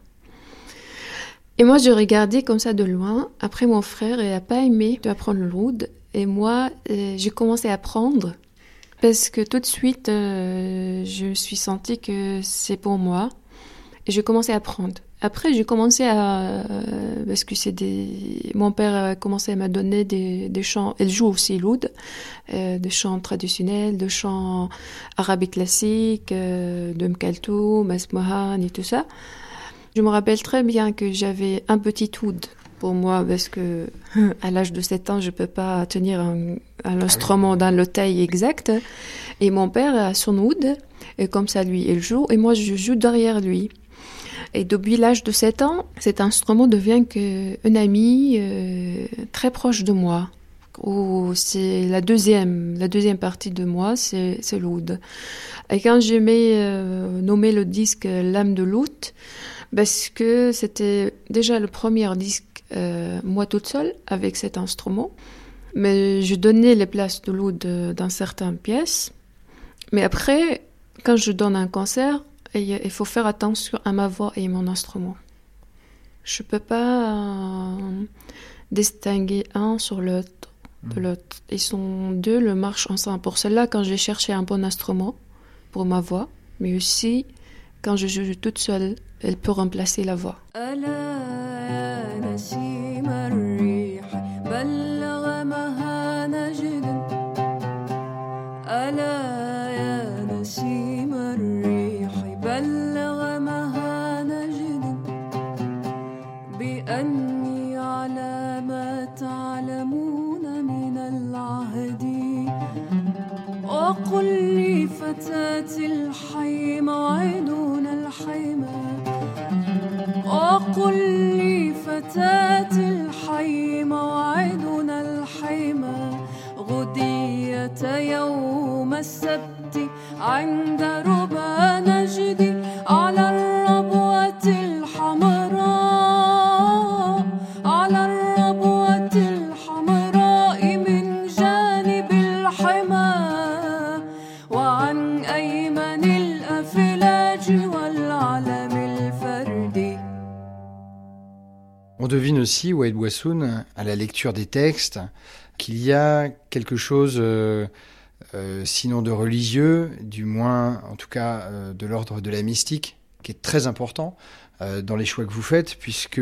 Et moi, je regardais comme ça de loin. Après, mon frère, n'a pas aimé d'apprendre le l'oud. Et moi, j'ai commencé à apprendre parce que tout de suite, euh, je me suis sentie que c'est pour moi. Et j'ai commencé à apprendre. Après, j'ai commencé à... Euh, parce que c'est. Mon père a commencé à me donner des, des chants... Elle joue aussi l'oud, euh, des chants traditionnels, des chants arabes classiques, de Mkaltou, Masmohan et tout ça. Je me rappelle très bien que j'avais un petit oud pour moi parce que [laughs] à l'âge de 7 ans, je peux pas tenir un, instrument dans le taille exact. Et mon père a son oud, et comme ça, lui, il joue, et moi, je joue derrière lui. Et depuis l'âge de 7 ans, cet instrument devient que un ami euh, très proche de moi. C'est la deuxième, la deuxième partie de moi, c'est l'oud. Et quand j'ai euh, nommé le disque L'âme de l'oud, parce que c'était déjà le premier disque euh, moi toute seule avec cet instrument. Mais je donnais les places de l'oud dans certaines pièces. Mais après, quand je donne un concert, il faut faire attention à ma voix et mon instrument. Je ne peux pas euh, distinguer un sur l'autre de hmm. l'autre. Ils sont deux, le marche ensemble. Pour cela, quand j'ai cherché un bon instrument pour ma voix, mais aussi quand je joue toute seule, elle peut remplacer la voix. نسيم الريح بلغ مها جدا ألا يا نسيم الريح بلغ مها جدا بأني على ما تعلمون من العهد. وقل لي فتاة الحي موعدنا الحيمة وقل فتاة الحي موعدنا الحيمة. غدية يوم السبت عند ربى نجدي On devine aussi, Wade Wassoun, à la lecture des textes, qu'il y a quelque chose, euh, euh, sinon de religieux, du moins en tout cas euh, de l'ordre de la mystique, qui est très important dans les choix que vous faites, puisque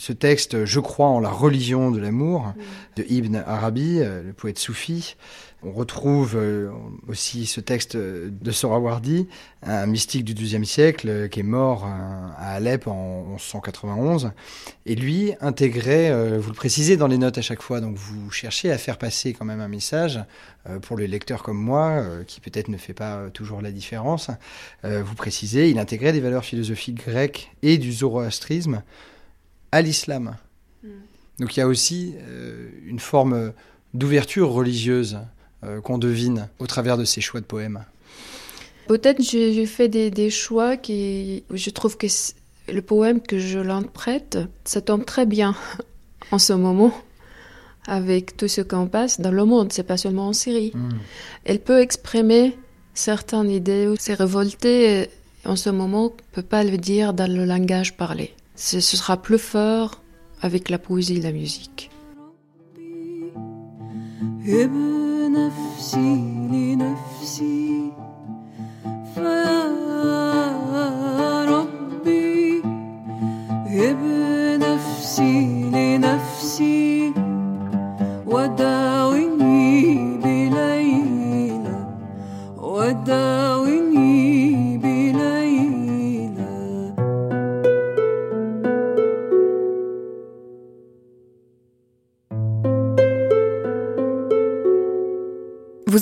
ce texte, je crois en la religion de l'amour, de Ibn Arabi, le poète soufi, on retrouve euh, aussi ce texte de Sorawardi, un mystique du XIIe siècle euh, qui est mort euh, à Alep en 1191. Et lui intégrait, vous le précisez dans les notes à chaque fois, donc vous cherchez à faire passer quand même un message pour les lecteurs comme moi, qui peut-être ne fait pas toujours la différence. Vous précisez, il intégrait des valeurs philosophiques grecques et du zoroastrisme à l'islam. Mm. Donc il y a aussi une forme d'ouverture religieuse euh, qu'on devine au travers de ces choix de poèmes Peut-être j'ai fait des, choix qui. Je trouve que le poème que je l'interprète, ça tombe très bien [laughs] en ce moment avec tout ce qu'on passe dans le monde, c'est pas seulement en Syrie. Hmm. Elle peut exprimer certaines idées ou s'est révoltée en ce moment, on peut pas le dire dans le langage parlé. Ce sera plus fort avec la poésie et la musique.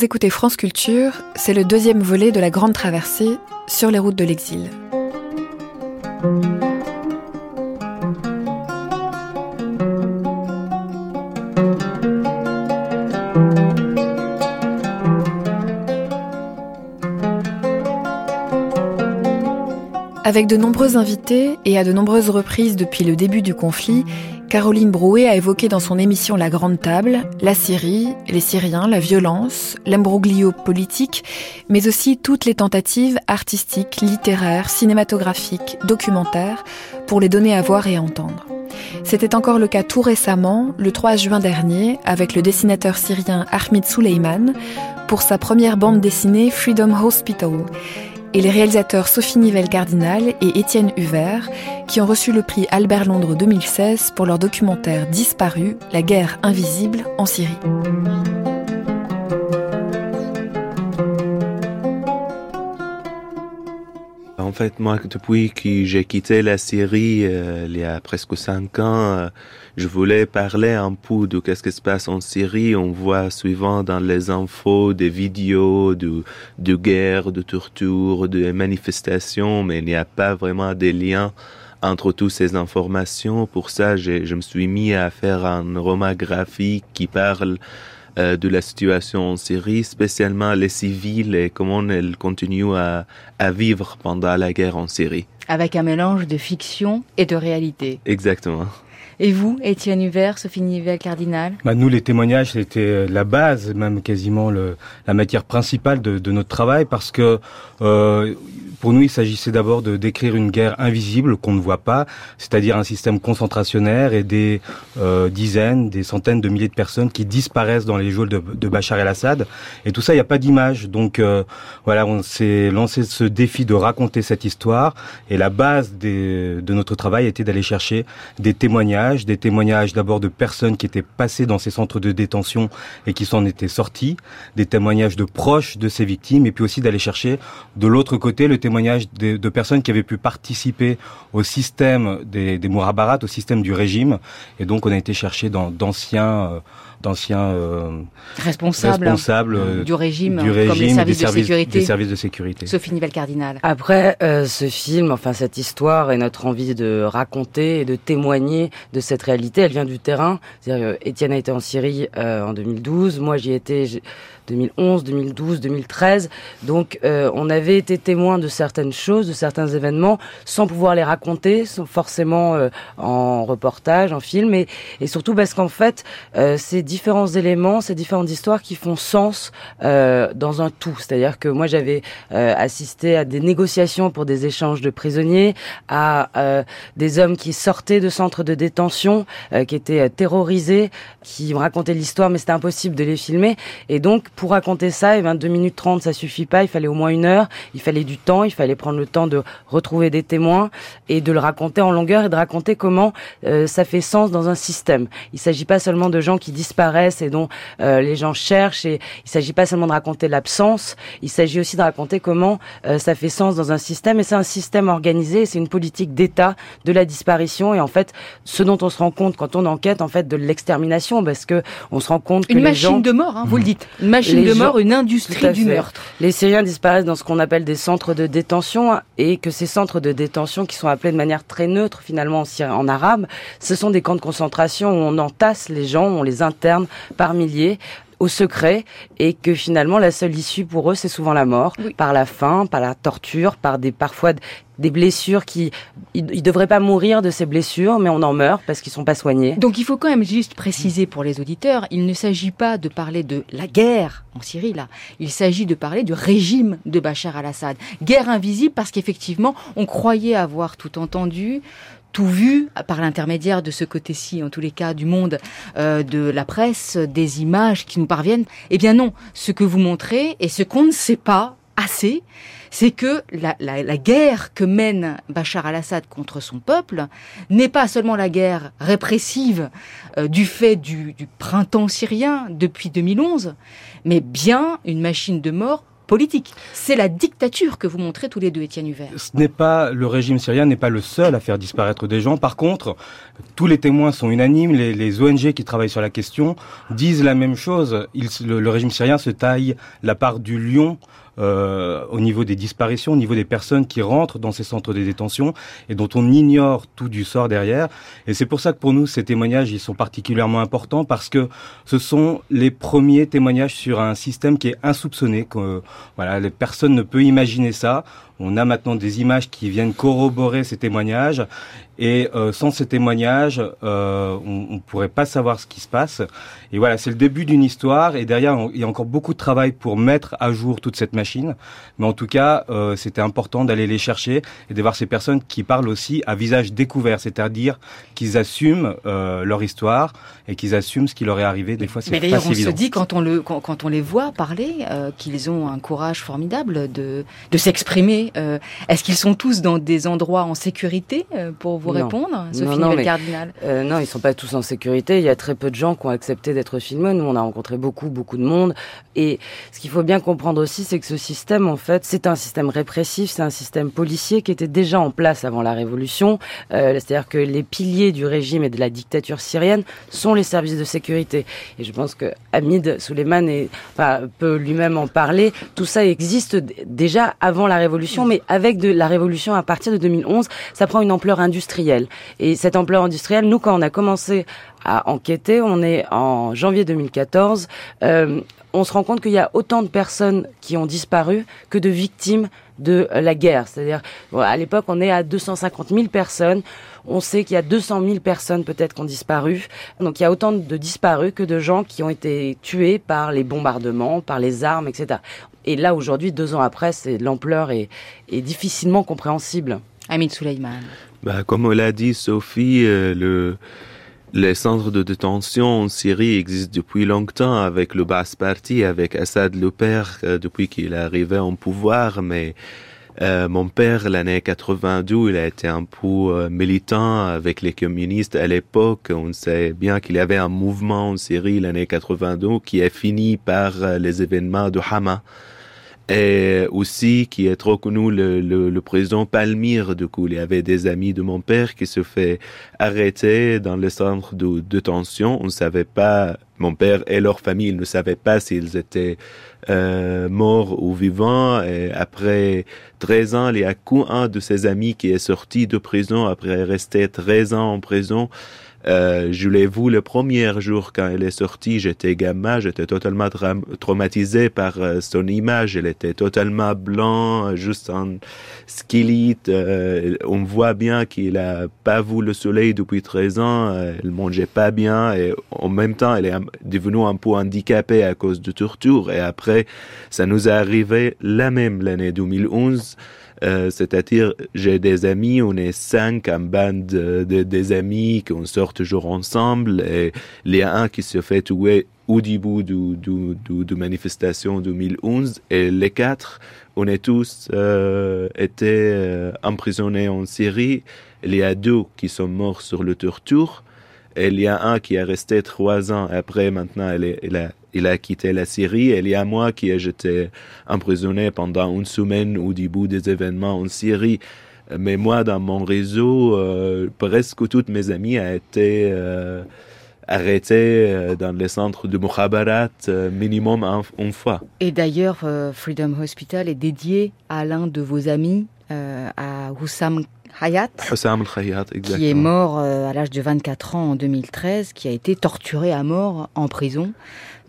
Écoutez France Culture, c'est le deuxième volet de la grande traversée sur les routes de l'exil. Avec de nombreux invités et à de nombreuses reprises depuis le début du conflit, Caroline Brouet a évoqué dans son émission La Grande Table la Syrie, les Syriens, la violence, l'imbroglio politique, mais aussi toutes les tentatives artistiques, littéraires, cinématographiques, documentaires pour les donner à voir et entendre. C'était encore le cas tout récemment, le 3 juin dernier, avec le dessinateur syrien Ahmed Souleyman, pour sa première bande dessinée Freedom Hospital, et les réalisateurs Sophie Nivelle-Cardinal et Étienne Huvert, qui ont reçu le prix Albert Londres 2016 pour leur documentaire Disparu, la guerre invisible en Syrie. En fait, moi, depuis que j'ai quitté la Syrie euh, il y a presque cinq ans, euh, je voulais parler un peu de qu'est-ce qui se passe en Syrie. On voit souvent dans les infos des vidéos de, de guerre, de torture, de manifestations, mais il n'y a pas vraiment des liens entre toutes ces informations. Pour ça, je me suis mis à faire un roman graphique qui parle euh, de la situation en Syrie, spécialement les civils et comment elles continuent à, à vivre pendant la guerre en Syrie. Avec un mélange de fiction et de réalité. Exactement. Et vous, Étienne Hubert, Sophie Nivelle-Cardinal bah Nous, les témoignages, c'était la base, même quasiment le, la matière principale de, de, notre travail, parce que euh, pour nous, il s'agissait d'abord de décrire une guerre invisible qu'on ne voit pas, c'est-à-dire un système concentrationnaire et des euh, dizaines, des centaines de milliers de personnes qui disparaissent dans les geôles de, de Bachar el-Assad. Et tout ça, il n'y a pas d'image. Donc euh, voilà, on s'est lancé ce défi de raconter cette histoire. Et la base des, de notre travail était d'aller chercher des témoignages, des témoignages d'abord de personnes qui étaient passées dans ces centres de détention et qui s'en étaient sorties, des témoignages de proches de ces victimes, et puis aussi d'aller chercher de l'autre côté le témoignage de, de, personnes qui avaient pu participer au système des, des Mourabarat, au système du régime. Et donc, on a été chercher dans d'anciens euh, d'anciens euh, responsables, responsables euh, du régime, du régime comme les services, des services, de sécurité. Des services de sécurité. Sophie Nivelle-Cardinal. Après euh, ce film, enfin cette histoire et notre envie de raconter et de témoigner de cette réalité, elle vient du terrain. C'est-à-dire, Étienne a été en Syrie en 2012, moi j'y étais 2011, 2012, 2013. Donc euh, on avait été témoin de certaines choses, de certains événements, sans pouvoir les raconter, forcément euh, en reportage, en film, et, et surtout parce qu'en fait, euh, ces différents éléments, ces différentes histoires qui font sens euh, dans un tout. C'est-à-dire que moi j'avais euh, assisté à des négociations pour des échanges de prisonniers, à euh, des hommes qui sortaient de centres de détention, qui étaient terrorisés, qui racontaient l'histoire, mais c'était impossible de les filmer, et donc pour raconter ça, et eh ben 2 minutes 30, ça suffit pas. Il fallait au moins une heure. Il fallait du temps. Il fallait prendre le temps de retrouver des témoins et de le raconter en longueur et de raconter comment euh, ça fait sens dans un système. Il s'agit pas seulement de gens qui disparaissent et dont euh, les gens cherchent. Et il s'agit pas seulement de raconter l'absence. Il s'agit aussi de raconter comment euh, ça fait sens dans un système. Et c'est un système organisé. C'est une politique d'État de la disparition. Et en fait, ce dont on se rend compte quand on enquête, en fait, de l'extermination, parce que on se rend compte que une les machine gens... de mort, hein, vous le dites, une machine de mort, une industrie du meurtre. Les Syriens disparaissent dans ce qu'on appelle des centres de détention et que ces centres de détention qui sont appelés de manière très neutre finalement en, en arabe, ce sont des camps de concentration où on entasse les gens, on les interne par milliers au secret et que finalement la seule issue pour eux c'est souvent la mort oui. par la faim, par la torture, par des parfois des blessures qui ils, ils devraient pas mourir de ces blessures mais on en meurt parce qu'ils sont pas soignés. Donc il faut quand même juste préciser pour les auditeurs, il ne s'agit pas de parler de la guerre en Syrie là, il s'agit de parler du régime de Bachar al-Assad. Guerre invisible parce qu'effectivement, on croyait avoir tout entendu tout vu par l'intermédiaire de ce côté-ci, en tous les cas, du monde euh, de la presse, des images qui nous parviennent. Eh bien non, ce que vous montrez et ce qu'on ne sait pas assez, c'est que la, guerre que mène Bachar al-Assad contre son peuple n'est pas seulement la guerre répressive euh, du fait du, du printemps syrien depuis 2011, mais bien une machine de mort politique. C'est la dictature que vous montrez tous les deux, Étienne Huvert. Ce n'est pas le régime syrien n'est pas le seul à faire disparaître des gens. Par contre, tous les témoins sont unanimes. Les, ONG qui travaillent sur la question disent la même chose. le, régime syrien se taille la part du lion euh, au niveau des disparitions, au niveau des personnes qui rentrent dans ces centres de détention et dont on ignore tout du sort derrière. Et c'est pour ça que pour nous, ces témoignages, ils sont particulièrement importants parce que ce sont les premiers témoignages sur un système qui est insoupçonné. Que, voilà, les ne peuvent imaginer ça. On a maintenant des images qui viennent corroborer ces témoignages. Et euh, sans ces témoignages, euh, on ne pourrait pas savoir ce qui se passe. Et voilà, c'est le début d'une histoire. Et derrière, il y a encore beaucoup de travail pour mettre à jour toute cette machine. Mais en tout cas, euh, c'était important d'aller les chercher et de voir ces personnes qui parlent aussi à visage découvert, c'est-à-dire qu'ils assument euh, leur histoire et qu'ils assument ce qui leur est arrivé. Des fois, c'est pas d'ailleurs, on se dit quand on le quand, quand on les voit parler euh, qu'ils ont un courage formidable de de s'exprimer euh, est-ce qu'ils sont tous dans des endroits en sécurité euh, pour vous répondre, Sophie non, non, Cardinal euh, Non, ils sont pas tous en sécurité. Il y a très peu de gens qui ont accepté d'être filmés. Nous, on a rencontré beaucoup, beaucoup de monde. Et ce qu'il faut bien comprendre aussi, c'est que ce système, en fait, c'est un système répressif, c'est un système policier qui était déjà en place avant la révolution. C'est-à-dire que les piliers du régime et de la dictature syrienne sont les services de sécurité. Et je pense que Hamid Suleiman peut lui-même en parler. Tout ça existe déjà avant la révolution mais avec la révolution à partir de 2011, ça prend une ampleur industrielle. Et cette ampleur industrielle, nous, quand on a commencé à enquêter, on est en janvier 2014, euh, on se rend compte qu'il y a autant de personnes qui ont disparu que de victimes de la guerre. C'est-à-dire, à l'époque, on est à 250 000 personnes. On sait qu'il y a 200 000 personnes peut-être qui ont disparu. Donc il y a autant de disparus que de gens qui ont été tués par les bombardements, par les armes, etc. Et là, aujourd'hui, deux ans après, c'est l'ampleur est, est, difficilement compréhensible. Amin Souleyman. Bah, comme l'a dit Sophie, euh, le, les centres de détention en Syrie existent depuis longtemps avec le Baas Parti, avec Assad le père, euh, depuis qu'il est arrivé en pouvoir, mais euh, mon père, l'année 82, il a été un peu militant avec les communistes à l'époque. On sait bien qu'il y avait un mouvement en Syrie l'année 82 qui a fini par les événements de Hama et aussi qui est trop connu le, le, le, président Palmyre du coup il y avait des amis de mon père qui se fait arrêter dans le centre de détention on ne savait pas mon père et leur famille ils ne savaient pas s'ils étaient euh, morts ou vivants. Et après 13 ans il y a qu'un de ses amis qui est sorti de prison. Après rester 13 ans en prison euh, je l'ai vu le premier jour quand elle est sortie, j'étais gamin, j'étais totalement traumatisé par euh, son image. Elle était totalement blanc, juste un squelette. Euh, on voit bien qu'il a pas vu le soleil depuis 13 ans. Euh, elle mangeait pas bien et en même temps, elle est devenue un peu handicapée à cause de torture. Et après, ça nous est arrivé la même l'année 2011. Euh, c'est-à-dire, j'ai des amis, on est cinq en bande de, des amis, qu'on sort toujours ensemble, et il y a un qui se fait tuer au début du, du, du, manifestation 2011, et les quatre, on est tous euh, euh, emprisonnés en Syrie. Il y a deux qui sont morts sur le torture. Et il y a un qui est resté trois ans après, maintenant, il, est, il a il a quitté la Syrie. Et il y a moi qui ai été emprisonné pendant une semaine au début des événements en Syrie. Mais moi, dans mon réseau, euh, presque toutes mes amies ont été euh, arrêtées euh, dans les centres de Mukhabarat minimum une fois. Et d'ailleurs, Freedom Hospital est dédié à l'un de vos amis, à Hussam Hayat, Hussam Hayat qui est mort à l'âge de 24 ans en 2013, qui a été torturé à mort en prison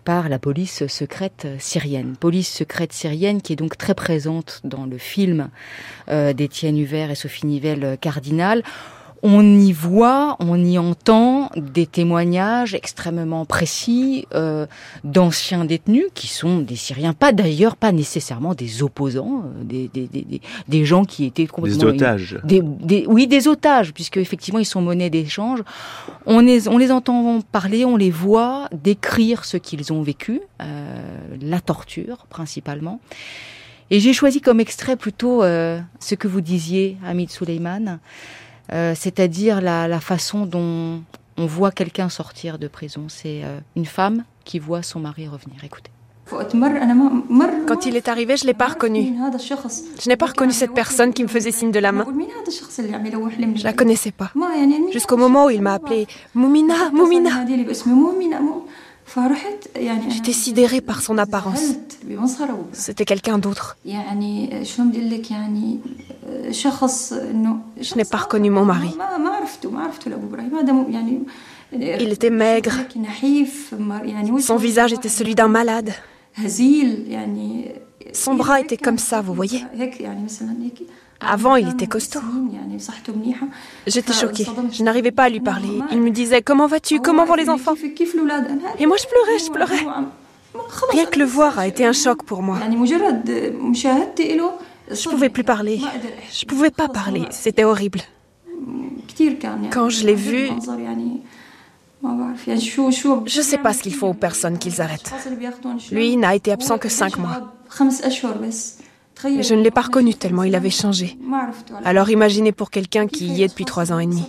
la police secrète syrienne. Police secrète syrienne qui est donc très présente dans le film euh, d'Étienne Huvert et Sophie Nivelle Cardinal on y voit, on y entend des témoignages extrêmement précis euh, d'anciens détenus qui sont des Syriens, pas d'ailleurs, pas nécessairement des opposants, euh, des, des, des, des gens qui étaient complètement... Des otages. Des, oui, des otages, puisque effectivement ils sont monnaie d'échange. On les, on les entend parler, on les voit décrire ce qu'ils ont vécu, euh, la torture principalement. Et j'ai choisi comme extrait plutôt euh, ce que vous disiez, Hamid Souleyman. Euh, c'est-à-dire la, façon dont on voit quelqu'un sortir de prison. C'est euh, une femme qui voit son mari revenir. Écoutez. Quand il est arrivé, je ne l'ai pas reconnu. Je n'ai pas reconnu cette personne qui me faisait signe de la main. Je la connaissais pas. Jusqu'au moment où il m'a appelé Moumina, Moumina. J'étais sidérée par son apparence. C'était quelqu'un d'autre. Je n'ai pas reconnu mon mari. Il était maigre. Son visage était celui d'un malade. Son bras était comme ça, vous voyez. Avant, il était costaud. J'étais choquée. Je n'arrivais pas à lui parler. Il me disait Comment vas-tu? Comment vont les enfants? Et moi, je pleurais, je pleurais. Rien que le voir a été un choc pour moi. Je pouvais plus parler. Je pouvais pas parler. C'était horrible. Quand je l'ai vu, je ne sais pas ce qu'il faut aux personnes qu'ils arrêtent. Lui n'a été absent que cinq mois. Et je ne l'ai pas reconnu tellement il avait changé. Alors imaginez pour quelqu'un qui y est depuis trois ans et demi.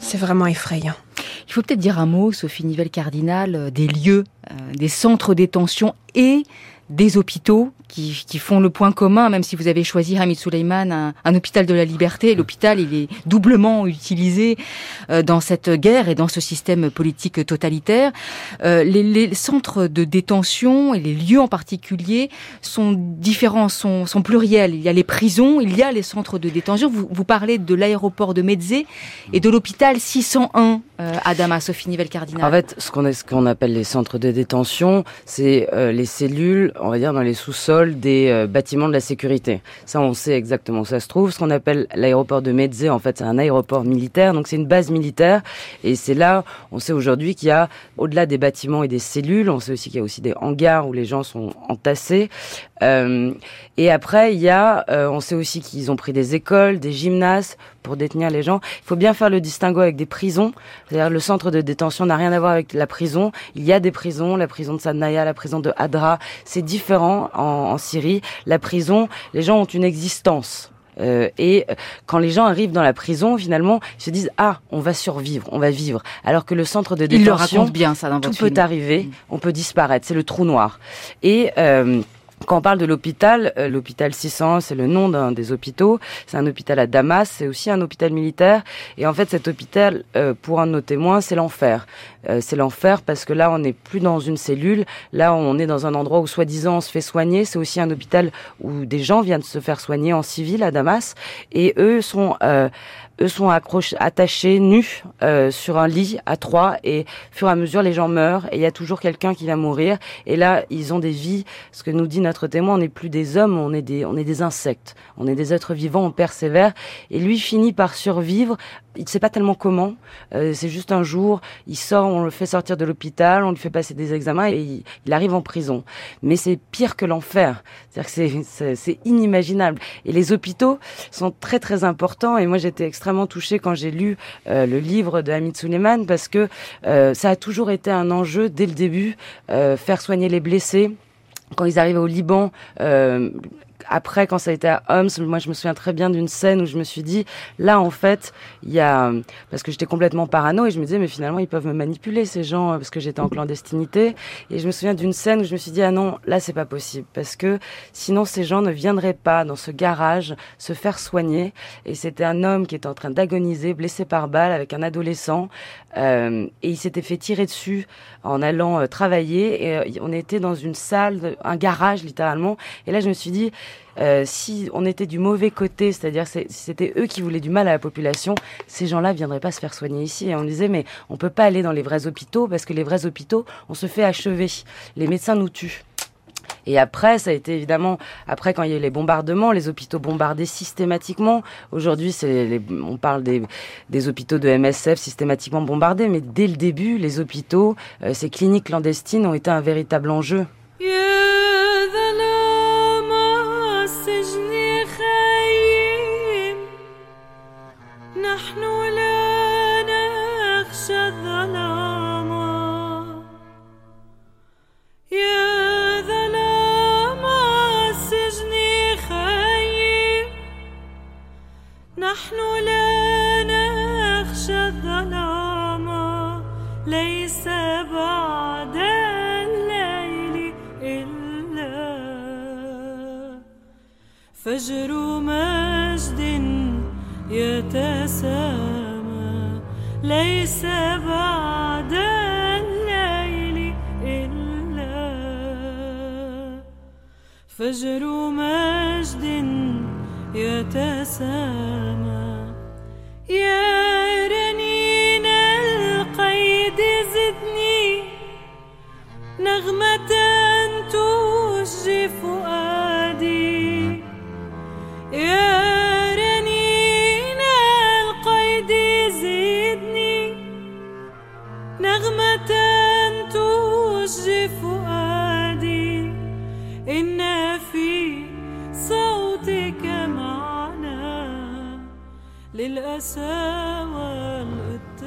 C'est vraiment effrayant. Il faut peut-être dire un mot, Sophie Nivelle Cardinal, euh, des lieux, euh, des centres de détention et des hôpitaux qui, qui, font le point commun, même si vous avez choisi Hamid Souleyman, un, un hôpital de la liberté. L'hôpital, il est doublement utilisé euh, dans cette guerre et dans ce système politique totalitaire. Euh, les, les, centres de détention et les lieux en particulier sont différents, sont, sont, pluriels. Il y a les prisons, il y a les centres de détention. Vous, vous parlez de l'aéroport de Metzé et de l'hôpital 601 euh, à Damas, Sophie Nivelle-Cardinal. En fait, ce qu'on qu'on appelle les centres de détention, c'est les cellules, on va dire, dans les sous-sols des euh, bâtiments de la sécurité. Ça, on sait exactement où ça se trouve. Ce qu'on appelle l'aéroport de Metzé, en fait, c'est un aéroport militaire, donc c'est une base militaire. Et c'est là, on sait aujourd'hui qu'il y a, au-delà des bâtiments et des cellules, on sait aussi qu'il y a aussi des hangars où les gens sont entassés. Euh, et après, il y a, euh, on sait aussi qu'ils ont pris des écoles, des gymnases pour détenir les gens. Il faut bien faire le distinguo avec des prisons. C'est-à-dire le centre de détention n'a rien à voir avec la prison. Il y a des prisons, la prison de Sadnaya, la prison de Hadra. C'est différent en, en Syrie. La prison, les gens ont une existence. Euh, et quand les gens arrivent dans la prison, finalement, ils se disent ah, on va survivre, on va vivre. Alors que le centre de détention, Il le raconte bien ça dans tout votre peut arriver, on peut disparaître. C'est le trou noir. Et euh, quand on parle de l'hôpital, euh, l'hôpital 600, c'est le nom d'un des hôpitaux. C'est un hôpital à Damas, c'est aussi un hôpital militaire. Et en fait, cet hôpital, euh, pour un de nos témoins, c'est l'enfer. Euh, c'est l'enfer parce que là, on n'est plus dans une cellule. Là, on est dans un endroit où, soi-disant, on se fait soigner. C'est aussi un hôpital où des gens viennent se faire soigner en civil à Damas. Et eux sont eux sont accrochés, attachés, nus, euh, sur un lit à trois, et au fur et à mesure, les gens meurent, et il y a toujours quelqu'un qui va mourir. Et là, ils ont des vies. Ce que nous dit notre témoin, on n'est plus des hommes, on est des, on est des insectes, on est des êtres vivants, on persévère. Et lui finit par survivre. Il ne sait pas tellement comment. Euh, c'est juste un jour, il sort, on le fait sortir de l'hôpital, on lui fait passer des examens, et il, arrive en prison. Mais c'est pire que l'enfer. C'est-à-dire que c'est inimaginable. Et les hôpitaux sont très très importants. Et moi, j'étais extrêmement touchée quand j'ai lu euh, le livre de Hamid Suleiman parce que euh, ça a toujours été un enjeu dès le début, euh, faire soigner les blessés. Quand ils arrivaient au Liban, euh, après, quand ça a été à Homs, moi, je me souviens très bien d'une scène où je me suis dit, là, en fait, il y a, parce que j'étais complètement parano et je me disais, mais finalement, ils peuvent me manipuler, ces gens, parce que j'étais en clandestinité. Et je me souviens d'une scène où je me suis dit, ah non, là, c'est pas possible, parce que sinon, ces gens ne viendraient pas dans ce garage se faire soigner. Et c'était un homme qui était en train d'agoniser, blessé par balle, avec un adolescent, euh, et il s'était fait tirer dessus en allant euh, travailler. Et euh, on était dans une salle, un garage, littéralement. Et là, je me suis dit, euh, si on était du mauvais côté, c'est-à-dire si c'était eux qui voulaient du mal à la population, ces gens-là viendraient pas se faire soigner ici. Et on disait, mais on peut pas aller dans les vrais hôpitaux parce que les vrais hôpitaux, on se fait achever. Les médecins nous tuent. Et après, ça a été évidemment, après quand il y a eu les bombardements, les hôpitaux bombardés systématiquement. Aujourd'hui, on parle des, des hôpitaux de MSF systématiquement bombardés, mais dès le début, les hôpitaux, euh, ces cliniques clandestines ont été un véritable enjeu. نحن لا نخشى الظلام. يا ظلام السجن خيم نحن لا نخشى الظلام. ليس بعد الليل إلا فجر مجد يتسامى. ليس بعد الليل إلا فجر مجد يتسامى. يا رنين القيد زدني نغمة تشجي فؤادي. يا تشجي فؤادي إن في صوتك معنى للأسى والاضطهاد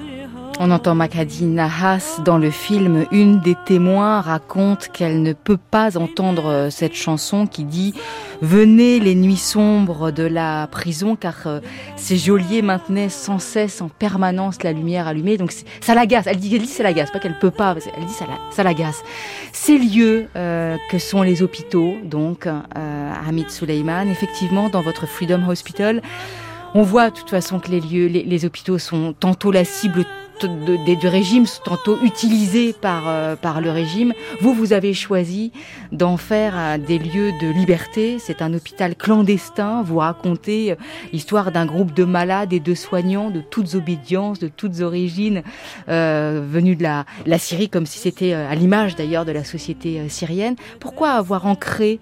On entend Makadi Nahas dans le film. Une des témoins raconte qu'elle ne peut pas entendre euh, cette chanson qui dit Venez les nuits sombres de la prison, car euh, ces geôliers maintenaient sans cesse, en permanence, la lumière allumée. Donc ça l'agace. Elle dit, elle dit ça l'agace, pas qu'elle peut pas. Elle dit ça, ça l'agace. Ces lieux euh, que sont les hôpitaux, donc euh, Hamid Suleiman, effectivement, dans votre Freedom Hospital. On voit de toute façon que les lieux, les, les hôpitaux sont tantôt la cible de- de- du régime, tantôt utilisés par, euh, par le régime. Vous, vous avez choisi d'en faire euh, des lieux de liberté. C'est un hôpital clandestin. Vous racontez euh, l'histoire d'un groupe de malades et de soignants de toutes obédiences, de toutes origines, venus de la, la Syrie, comme si c'était à l'image d'ailleurs de la société syrienne. Pourquoi avoir ancré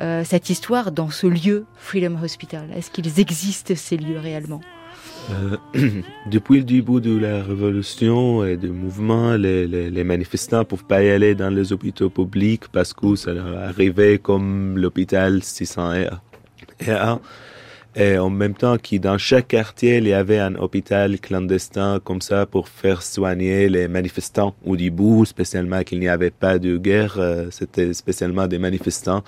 euh, cette histoire dans ce lieu, Freedom Hospital Est-ce qu'ils existent ces lieux réellement? Euh, [clears throat] depuis le début de la révolution et du mouvement, les, manifestants ne peuvent pas y aller dans les hôpitaux publics parce que ça leur arrivait comme l'hôpital 601. Et en même temps, que dans chaque quartier, il y avait un hôpital clandestin comme ça pour faire soigner les manifestants au début, spécialement qu'il n'y avait pas de guerre, euh, c'était spécialement des manifestants.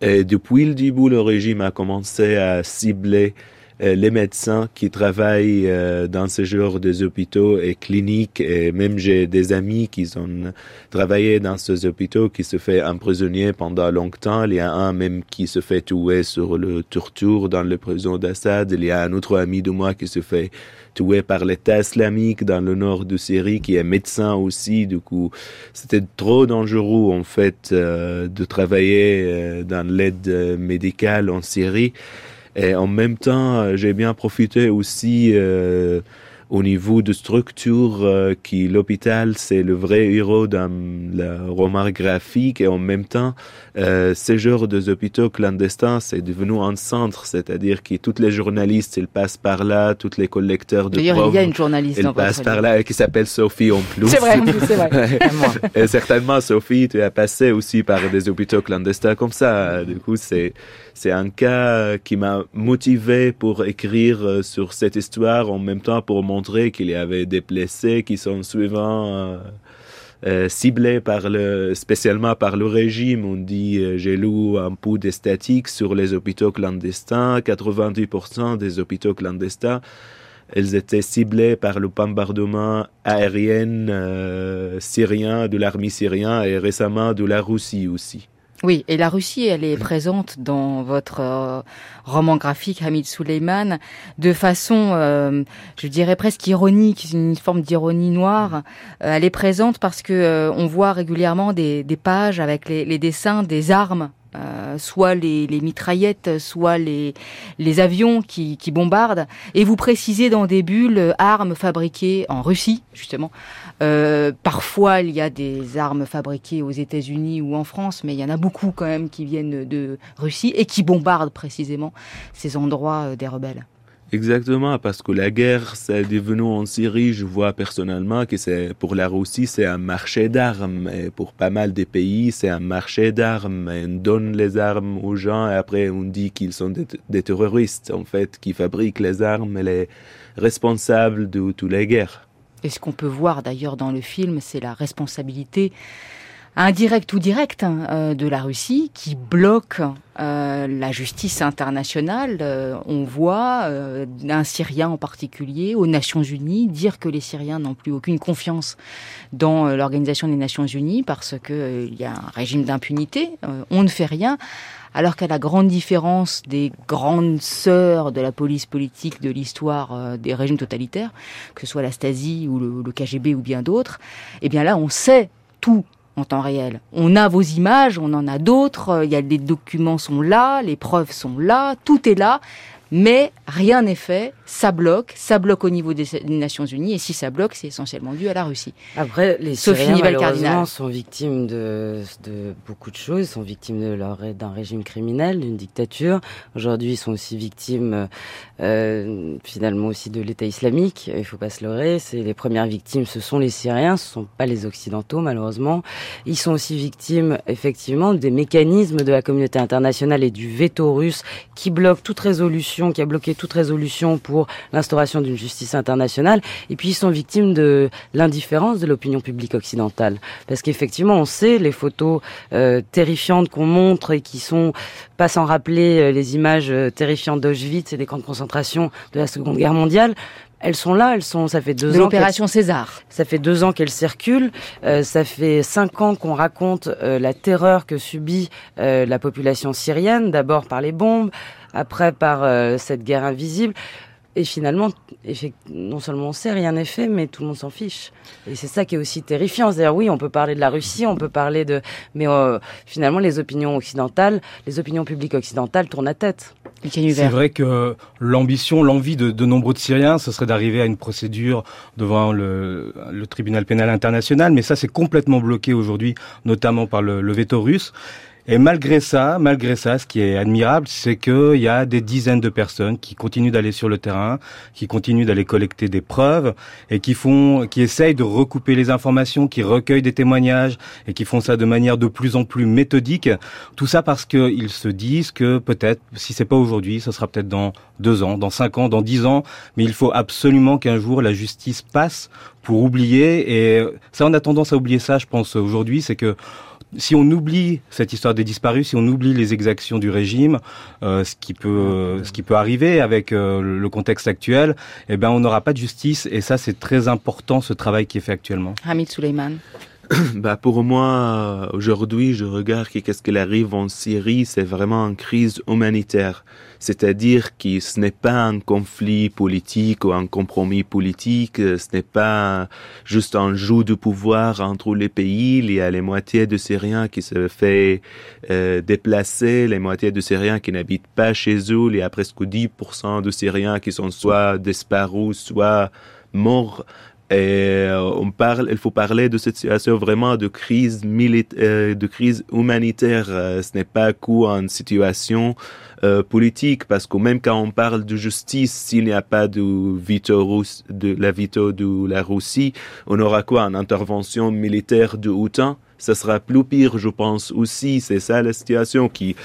Et depuis le début, le régime a commencé à cibler les médecins qui travaillent euh, dans ce genre de hôpitaux et cliniques. Et même j'ai des amis qui ont travaillé dans ces hôpitaux qui se fait emprisonner pendant longtemps. Il y a un même qui se fait tuer sur le torture dans le prison d'Assad. Il y a un autre ami de moi qui se fait tuer par l'État islamique dans le nord de Syrie, qui est médecin aussi. Du coup, c'était trop dangereux en fait euh, de travailler euh, dans l'aide euh, médicale en Syrie. Et en même temps, euh, j'ai bien profité aussi euh, au niveau de structure euh, qui l'hôpital c'est le vrai héros dans le roman graphique. Et en même temps euh, ce genre de hôpitaux clandestins c'est devenu un centre. C'est-à-dire que tous les journalistes ils passent par là tous les collecteurs de D'ailleurs, il y a une journaliste ils passent par là et qui s'appelle Sophie en plus. C'est vrai, c'est vrai. [laughs] Et certainement Sophie tu as passé aussi par des hôpitaux clandestins comme ça. Du coup c'est c'est un cas qui m'a motivé pour écrire euh, sur cette histoire en même temps pour montrer qu'il y avait des blessés qui sont souvent euh, euh, ciblés par le, spécialement par le régime. On dit, euh, j'ai lu un peu des sur les hôpitaux clandestins. 90% des hôpitaux clandestins, elles étaient ciblées par le bombardement aérien euh, syrien, de l'armée syrienne et récemment de la Russie aussi. Oui, et la Russie, elle est présente dans votre euh, roman graphique Hamid Suleiman de façon, euh, je dirais presque ironique, une forme d'ironie noire. Euh, elle est présente parce que euh, on voit régulièrement des, des pages avec les, les dessins des armes. euh, soit les, les mitraillettes, soit les, les avions qui, qui bombardent, et vous précisez dans des bulles armes fabriquées en Russie, justement. Euh, parfois, il y a des armes fabriquées aux États-Unis ou en France, mais il y en a beaucoup quand même qui viennent de Russie et qui bombardent précisément ces endroits euh, des rebelles. Exactement, parce que la guerre, c'est devenu en Syrie, je vois personnellement que c'est pour la Russie, c'est un marché d'armes. Et pour pas mal de pays, c'est un marché d'armes. Et On donne les armes aux gens et après on dit qu'ils sont des, des terroristes, en fait, qui fabriquent les armes et les responsables de toutes les guerres. Et ce qu'on peut voir d'ailleurs dans le film, c'est la responsabilité indirect ou direct hein, euh, de la Russie qui bloque euh, la justice internationale. Euh, on voit un Syrien en particulier aux Nations Unies dire que les Syriens n'ont plus aucune confiance dans l'organisation des Nations Unies parce qu'il y a un régime d'impunité. on ne fait rien. Alors qu'à la grande différence des grandes sœurs de la police politique de l'histoire des régimes totalitaires, que ce soit la Stasi ou le KGB ou bien d'autres, eh bien là, on sait tout en temps réel. On a vos images, on en a d'autres, il y a les documents sont là, les preuves sont là, tout est là mais rien n'est fait, ça bloque, ça bloque au niveau des, Nations Unies, et si ça bloque, c'est essentiellement dû à la Russie. Après, les Syriens, malheureusement, sont victimes de, de, beaucoup de choses, sont victimes d'un régime criminel, d'une dictature. Aujourd'hui, ils sont aussi victimes, euh, finalement aussi de l'État islamique. Il faut pas se leurrer. C'est les premières victimes, ce sont les Syriens, ce sont pas les Occidentaux, malheureusement. Ils sont aussi victimes, effectivement, des mécanismes de la communauté internationale et du veto russe qui bloque toute résolution qui a bloqué toute résolution pour l'instauration d'une justice internationale. Et puis ils sont victimes de l'indifférence de l'opinion publique occidentale. Parce qu'effectivement, on sait les photos euh, terrifiantes qu'on montre et qui sont, pas sans rappeler euh, les images euh, terrifiantes d'Auschwitz et des camps de concentration de la Seconde Guerre mondiale, elles sont là, elles sont. Ça fait deux de ans. L'opération César. Ça fait deux ans qu'elles circulent. ça fait cinq ans qu'on raconte la terreur que subit la population syrienne, d'abord par les bombes, après par cette guerre invisible. Et finalement, non seulement on sait, rien n'est fait, mais tout le monde s'en fiche. Et c'est ça qui est aussi terrifiant. C'est-à-dire, oui, on peut parler de la Russie, on peut parler de... Mais euh, finalement, les opinions occidentales, les opinions publiques occidentales tournent à tête. C'est vrai que l'ambition, l'envie de, de, nombreux de Syriens, ce serait d'arriver à une procédure devant le, le, tribunal pénal international, mais ça c'est complètement bloqué aujourd'hui, notamment par le, le veto russe. Et malgré ça, malgré ça, ce qui est admirable, c'est qu'il y a des dizaines de personnes qui continuent d'aller sur le terrain, qui continuent d'aller collecter des preuves et qui font, qui essayent de recouper les informations, qui recueillent des témoignages et qui font ça de manière de plus en plus méthodique. Tout ça parce qu'ils se disent que peut-être, si c'est pas aujourd'hui, ce sera peut-être dans deux ans, dans cinq ans, dans dix ans, mais il faut absolument qu'un jour la justice passe pour oublier. Et ça, on a tendance à oublier ça, je pense, aujourd'hui, c'est que si on oublie cette histoire des disparus, si on oublie les exactions du régime, euh, ce qui peut ce qui peut arriver avec euh, le contexte actuel, eh ben on n'aura pas de justice et ça c'est très important ce travail qui est fait actuellement. Hamid. [coughs] bah pour moi, aujourd'hui, je regarde qu'est-ce qu'il arrive en Syrie, c'est vraiment une crise humanitaire. C'est-à-dire que ce n'est pas un conflit politique ou un compromis politique, ce n'est pas juste un jeu de pouvoir entre les pays. Il y a les moitiés de Syriens qui se fait euh, déplacer, les moitiés de Syriens qui n'habitent pas chez eux. Il y a presque 10% de Syriens qui sont soit disparus, soit morts et euh, on parle, il faut parler de cette situation vraiment de crise militaire, euh, de crise humanitaire. Euh, ce n'est pas qu'une situation politique, parce que même quand on parle de justice, s'il n'y a pas de veto de la veto de la Russie, on aura quoi? Une intervention militaire de OTAN Ça sera plus pire, je pense aussi. C'est ça la situation qui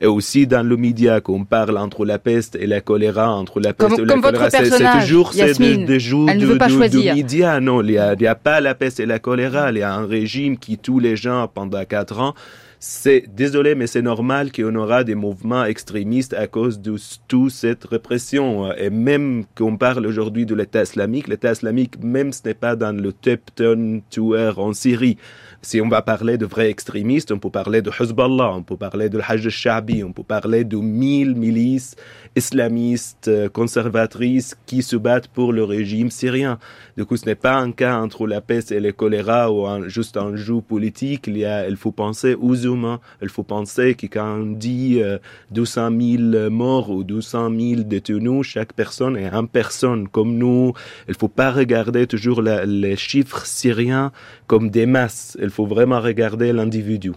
et aussi dans le média qu'on parle entre la peste et la choléra, entre la peste et la choléra. C'est toujours c'est des jours de, de, média. Non, il n'y a, a, pas la peste et la choléra. Il y a un régime qui tue les gens pendant quatre ans c'est désolé, mais c'est normal qu'on aura des mouvements extrémistes à cause de toute cette répression. Et même qu'on parle aujourd'hui de l'État islamique, l'État islamique, même ce n'est pas dans le 10 tour en Syrie. Si on va parler de vrais extrémistes, on peut parler de Hezbollah, on peut parler de Hajj al-Shabi, on peut parler de mille milices islamistes euh, conservatrices qui se battent pour le régime syrien. Du coup, ce n'est pas un cas entre la peste et le choléra ou juste un jeu politique. Il, y a, il faut penser aux humains. Il faut penser que quand on dit 200 euh, 000 morts ou 200 000 détenus, chaque personne est une personne comme nous. Il faut pas regarder toujours les chiffres syriens comme des masses. Faut vraiment regarder l'individu.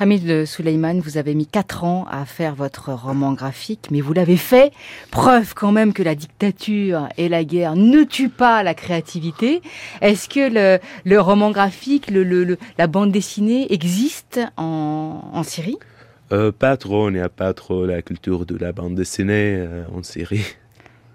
Hamid Souleyman, vous avez mis quatre ans à faire votre roman graphique, mais vous l'avez fait. Preuve quand même que la dictature et la guerre ne tuent pas la créativité. Est-ce que le, roman graphique, le, la bande dessinée existe en, Syrie? Euh, Pas trop, il n'y a pas trop la culture de la bande dessinée euh, en Syrie.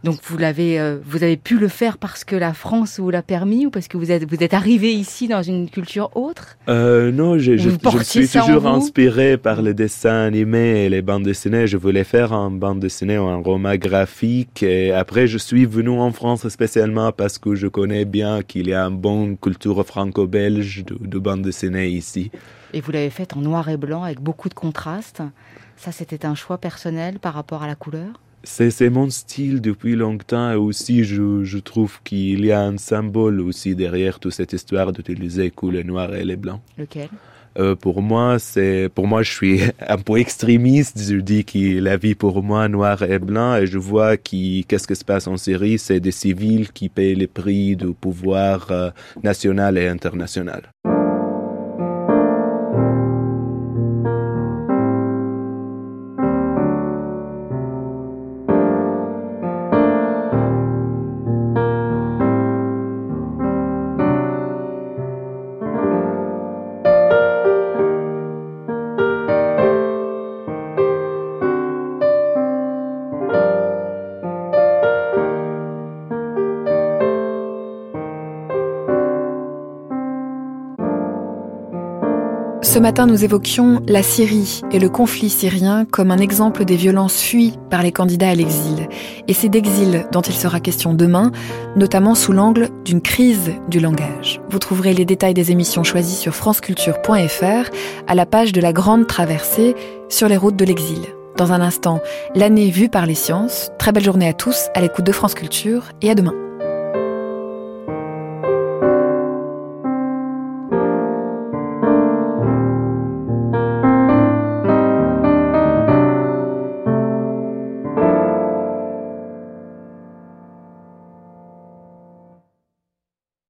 Donc vous l'avez, euh, vous avez pu le faire parce que la France vous l'a permis ou parce que vous êtes vous êtes arrivé ici dans une culture autre? Euh, Non, je, je, je suis toujours inspiré par les dessins animés et les bandes dessinées. Je voulais faire un bande dessinée ou un roman graphique. Et après, je suis venu en France spécialement parce que je connais bien qu'il y a une bonne culture franco-belge de, de bande dessinée ici. Et vous l'avez fait en noir et blanc avec beaucoup de contrastes. Ça, c'était un choix personnel par rapport à la couleur? C'est mon style depuis longtemps et aussi je, je trouve qu'il y a un symbole aussi derrière toute cette histoire d'utiliser que les noirs et les blancs. Lequel? Euh, pour moi, c'est pour moi, je suis [laughs] un peu extrémiste. Je dis que la vie pour moi noir et blanc et je vois qui qu'est-ce qui se passe en Syrie, c'est des civils qui payent les prix du pouvoir euh, national et international. Matin, nous évoquions la Syrie et le conflit syrien comme un exemple des violences fuies par les candidats à l'exil. Et c'est d'exil dont il sera question demain, notamment sous l'angle d'une crise du langage. Vous trouverez les détails des émissions choisies sur franceculture.fr à la page de la grande traversée sur les routes de l'exil. Dans un instant, l'année vue par les sciences. Très belle journée à tous à l'écoute de France Culture et à demain.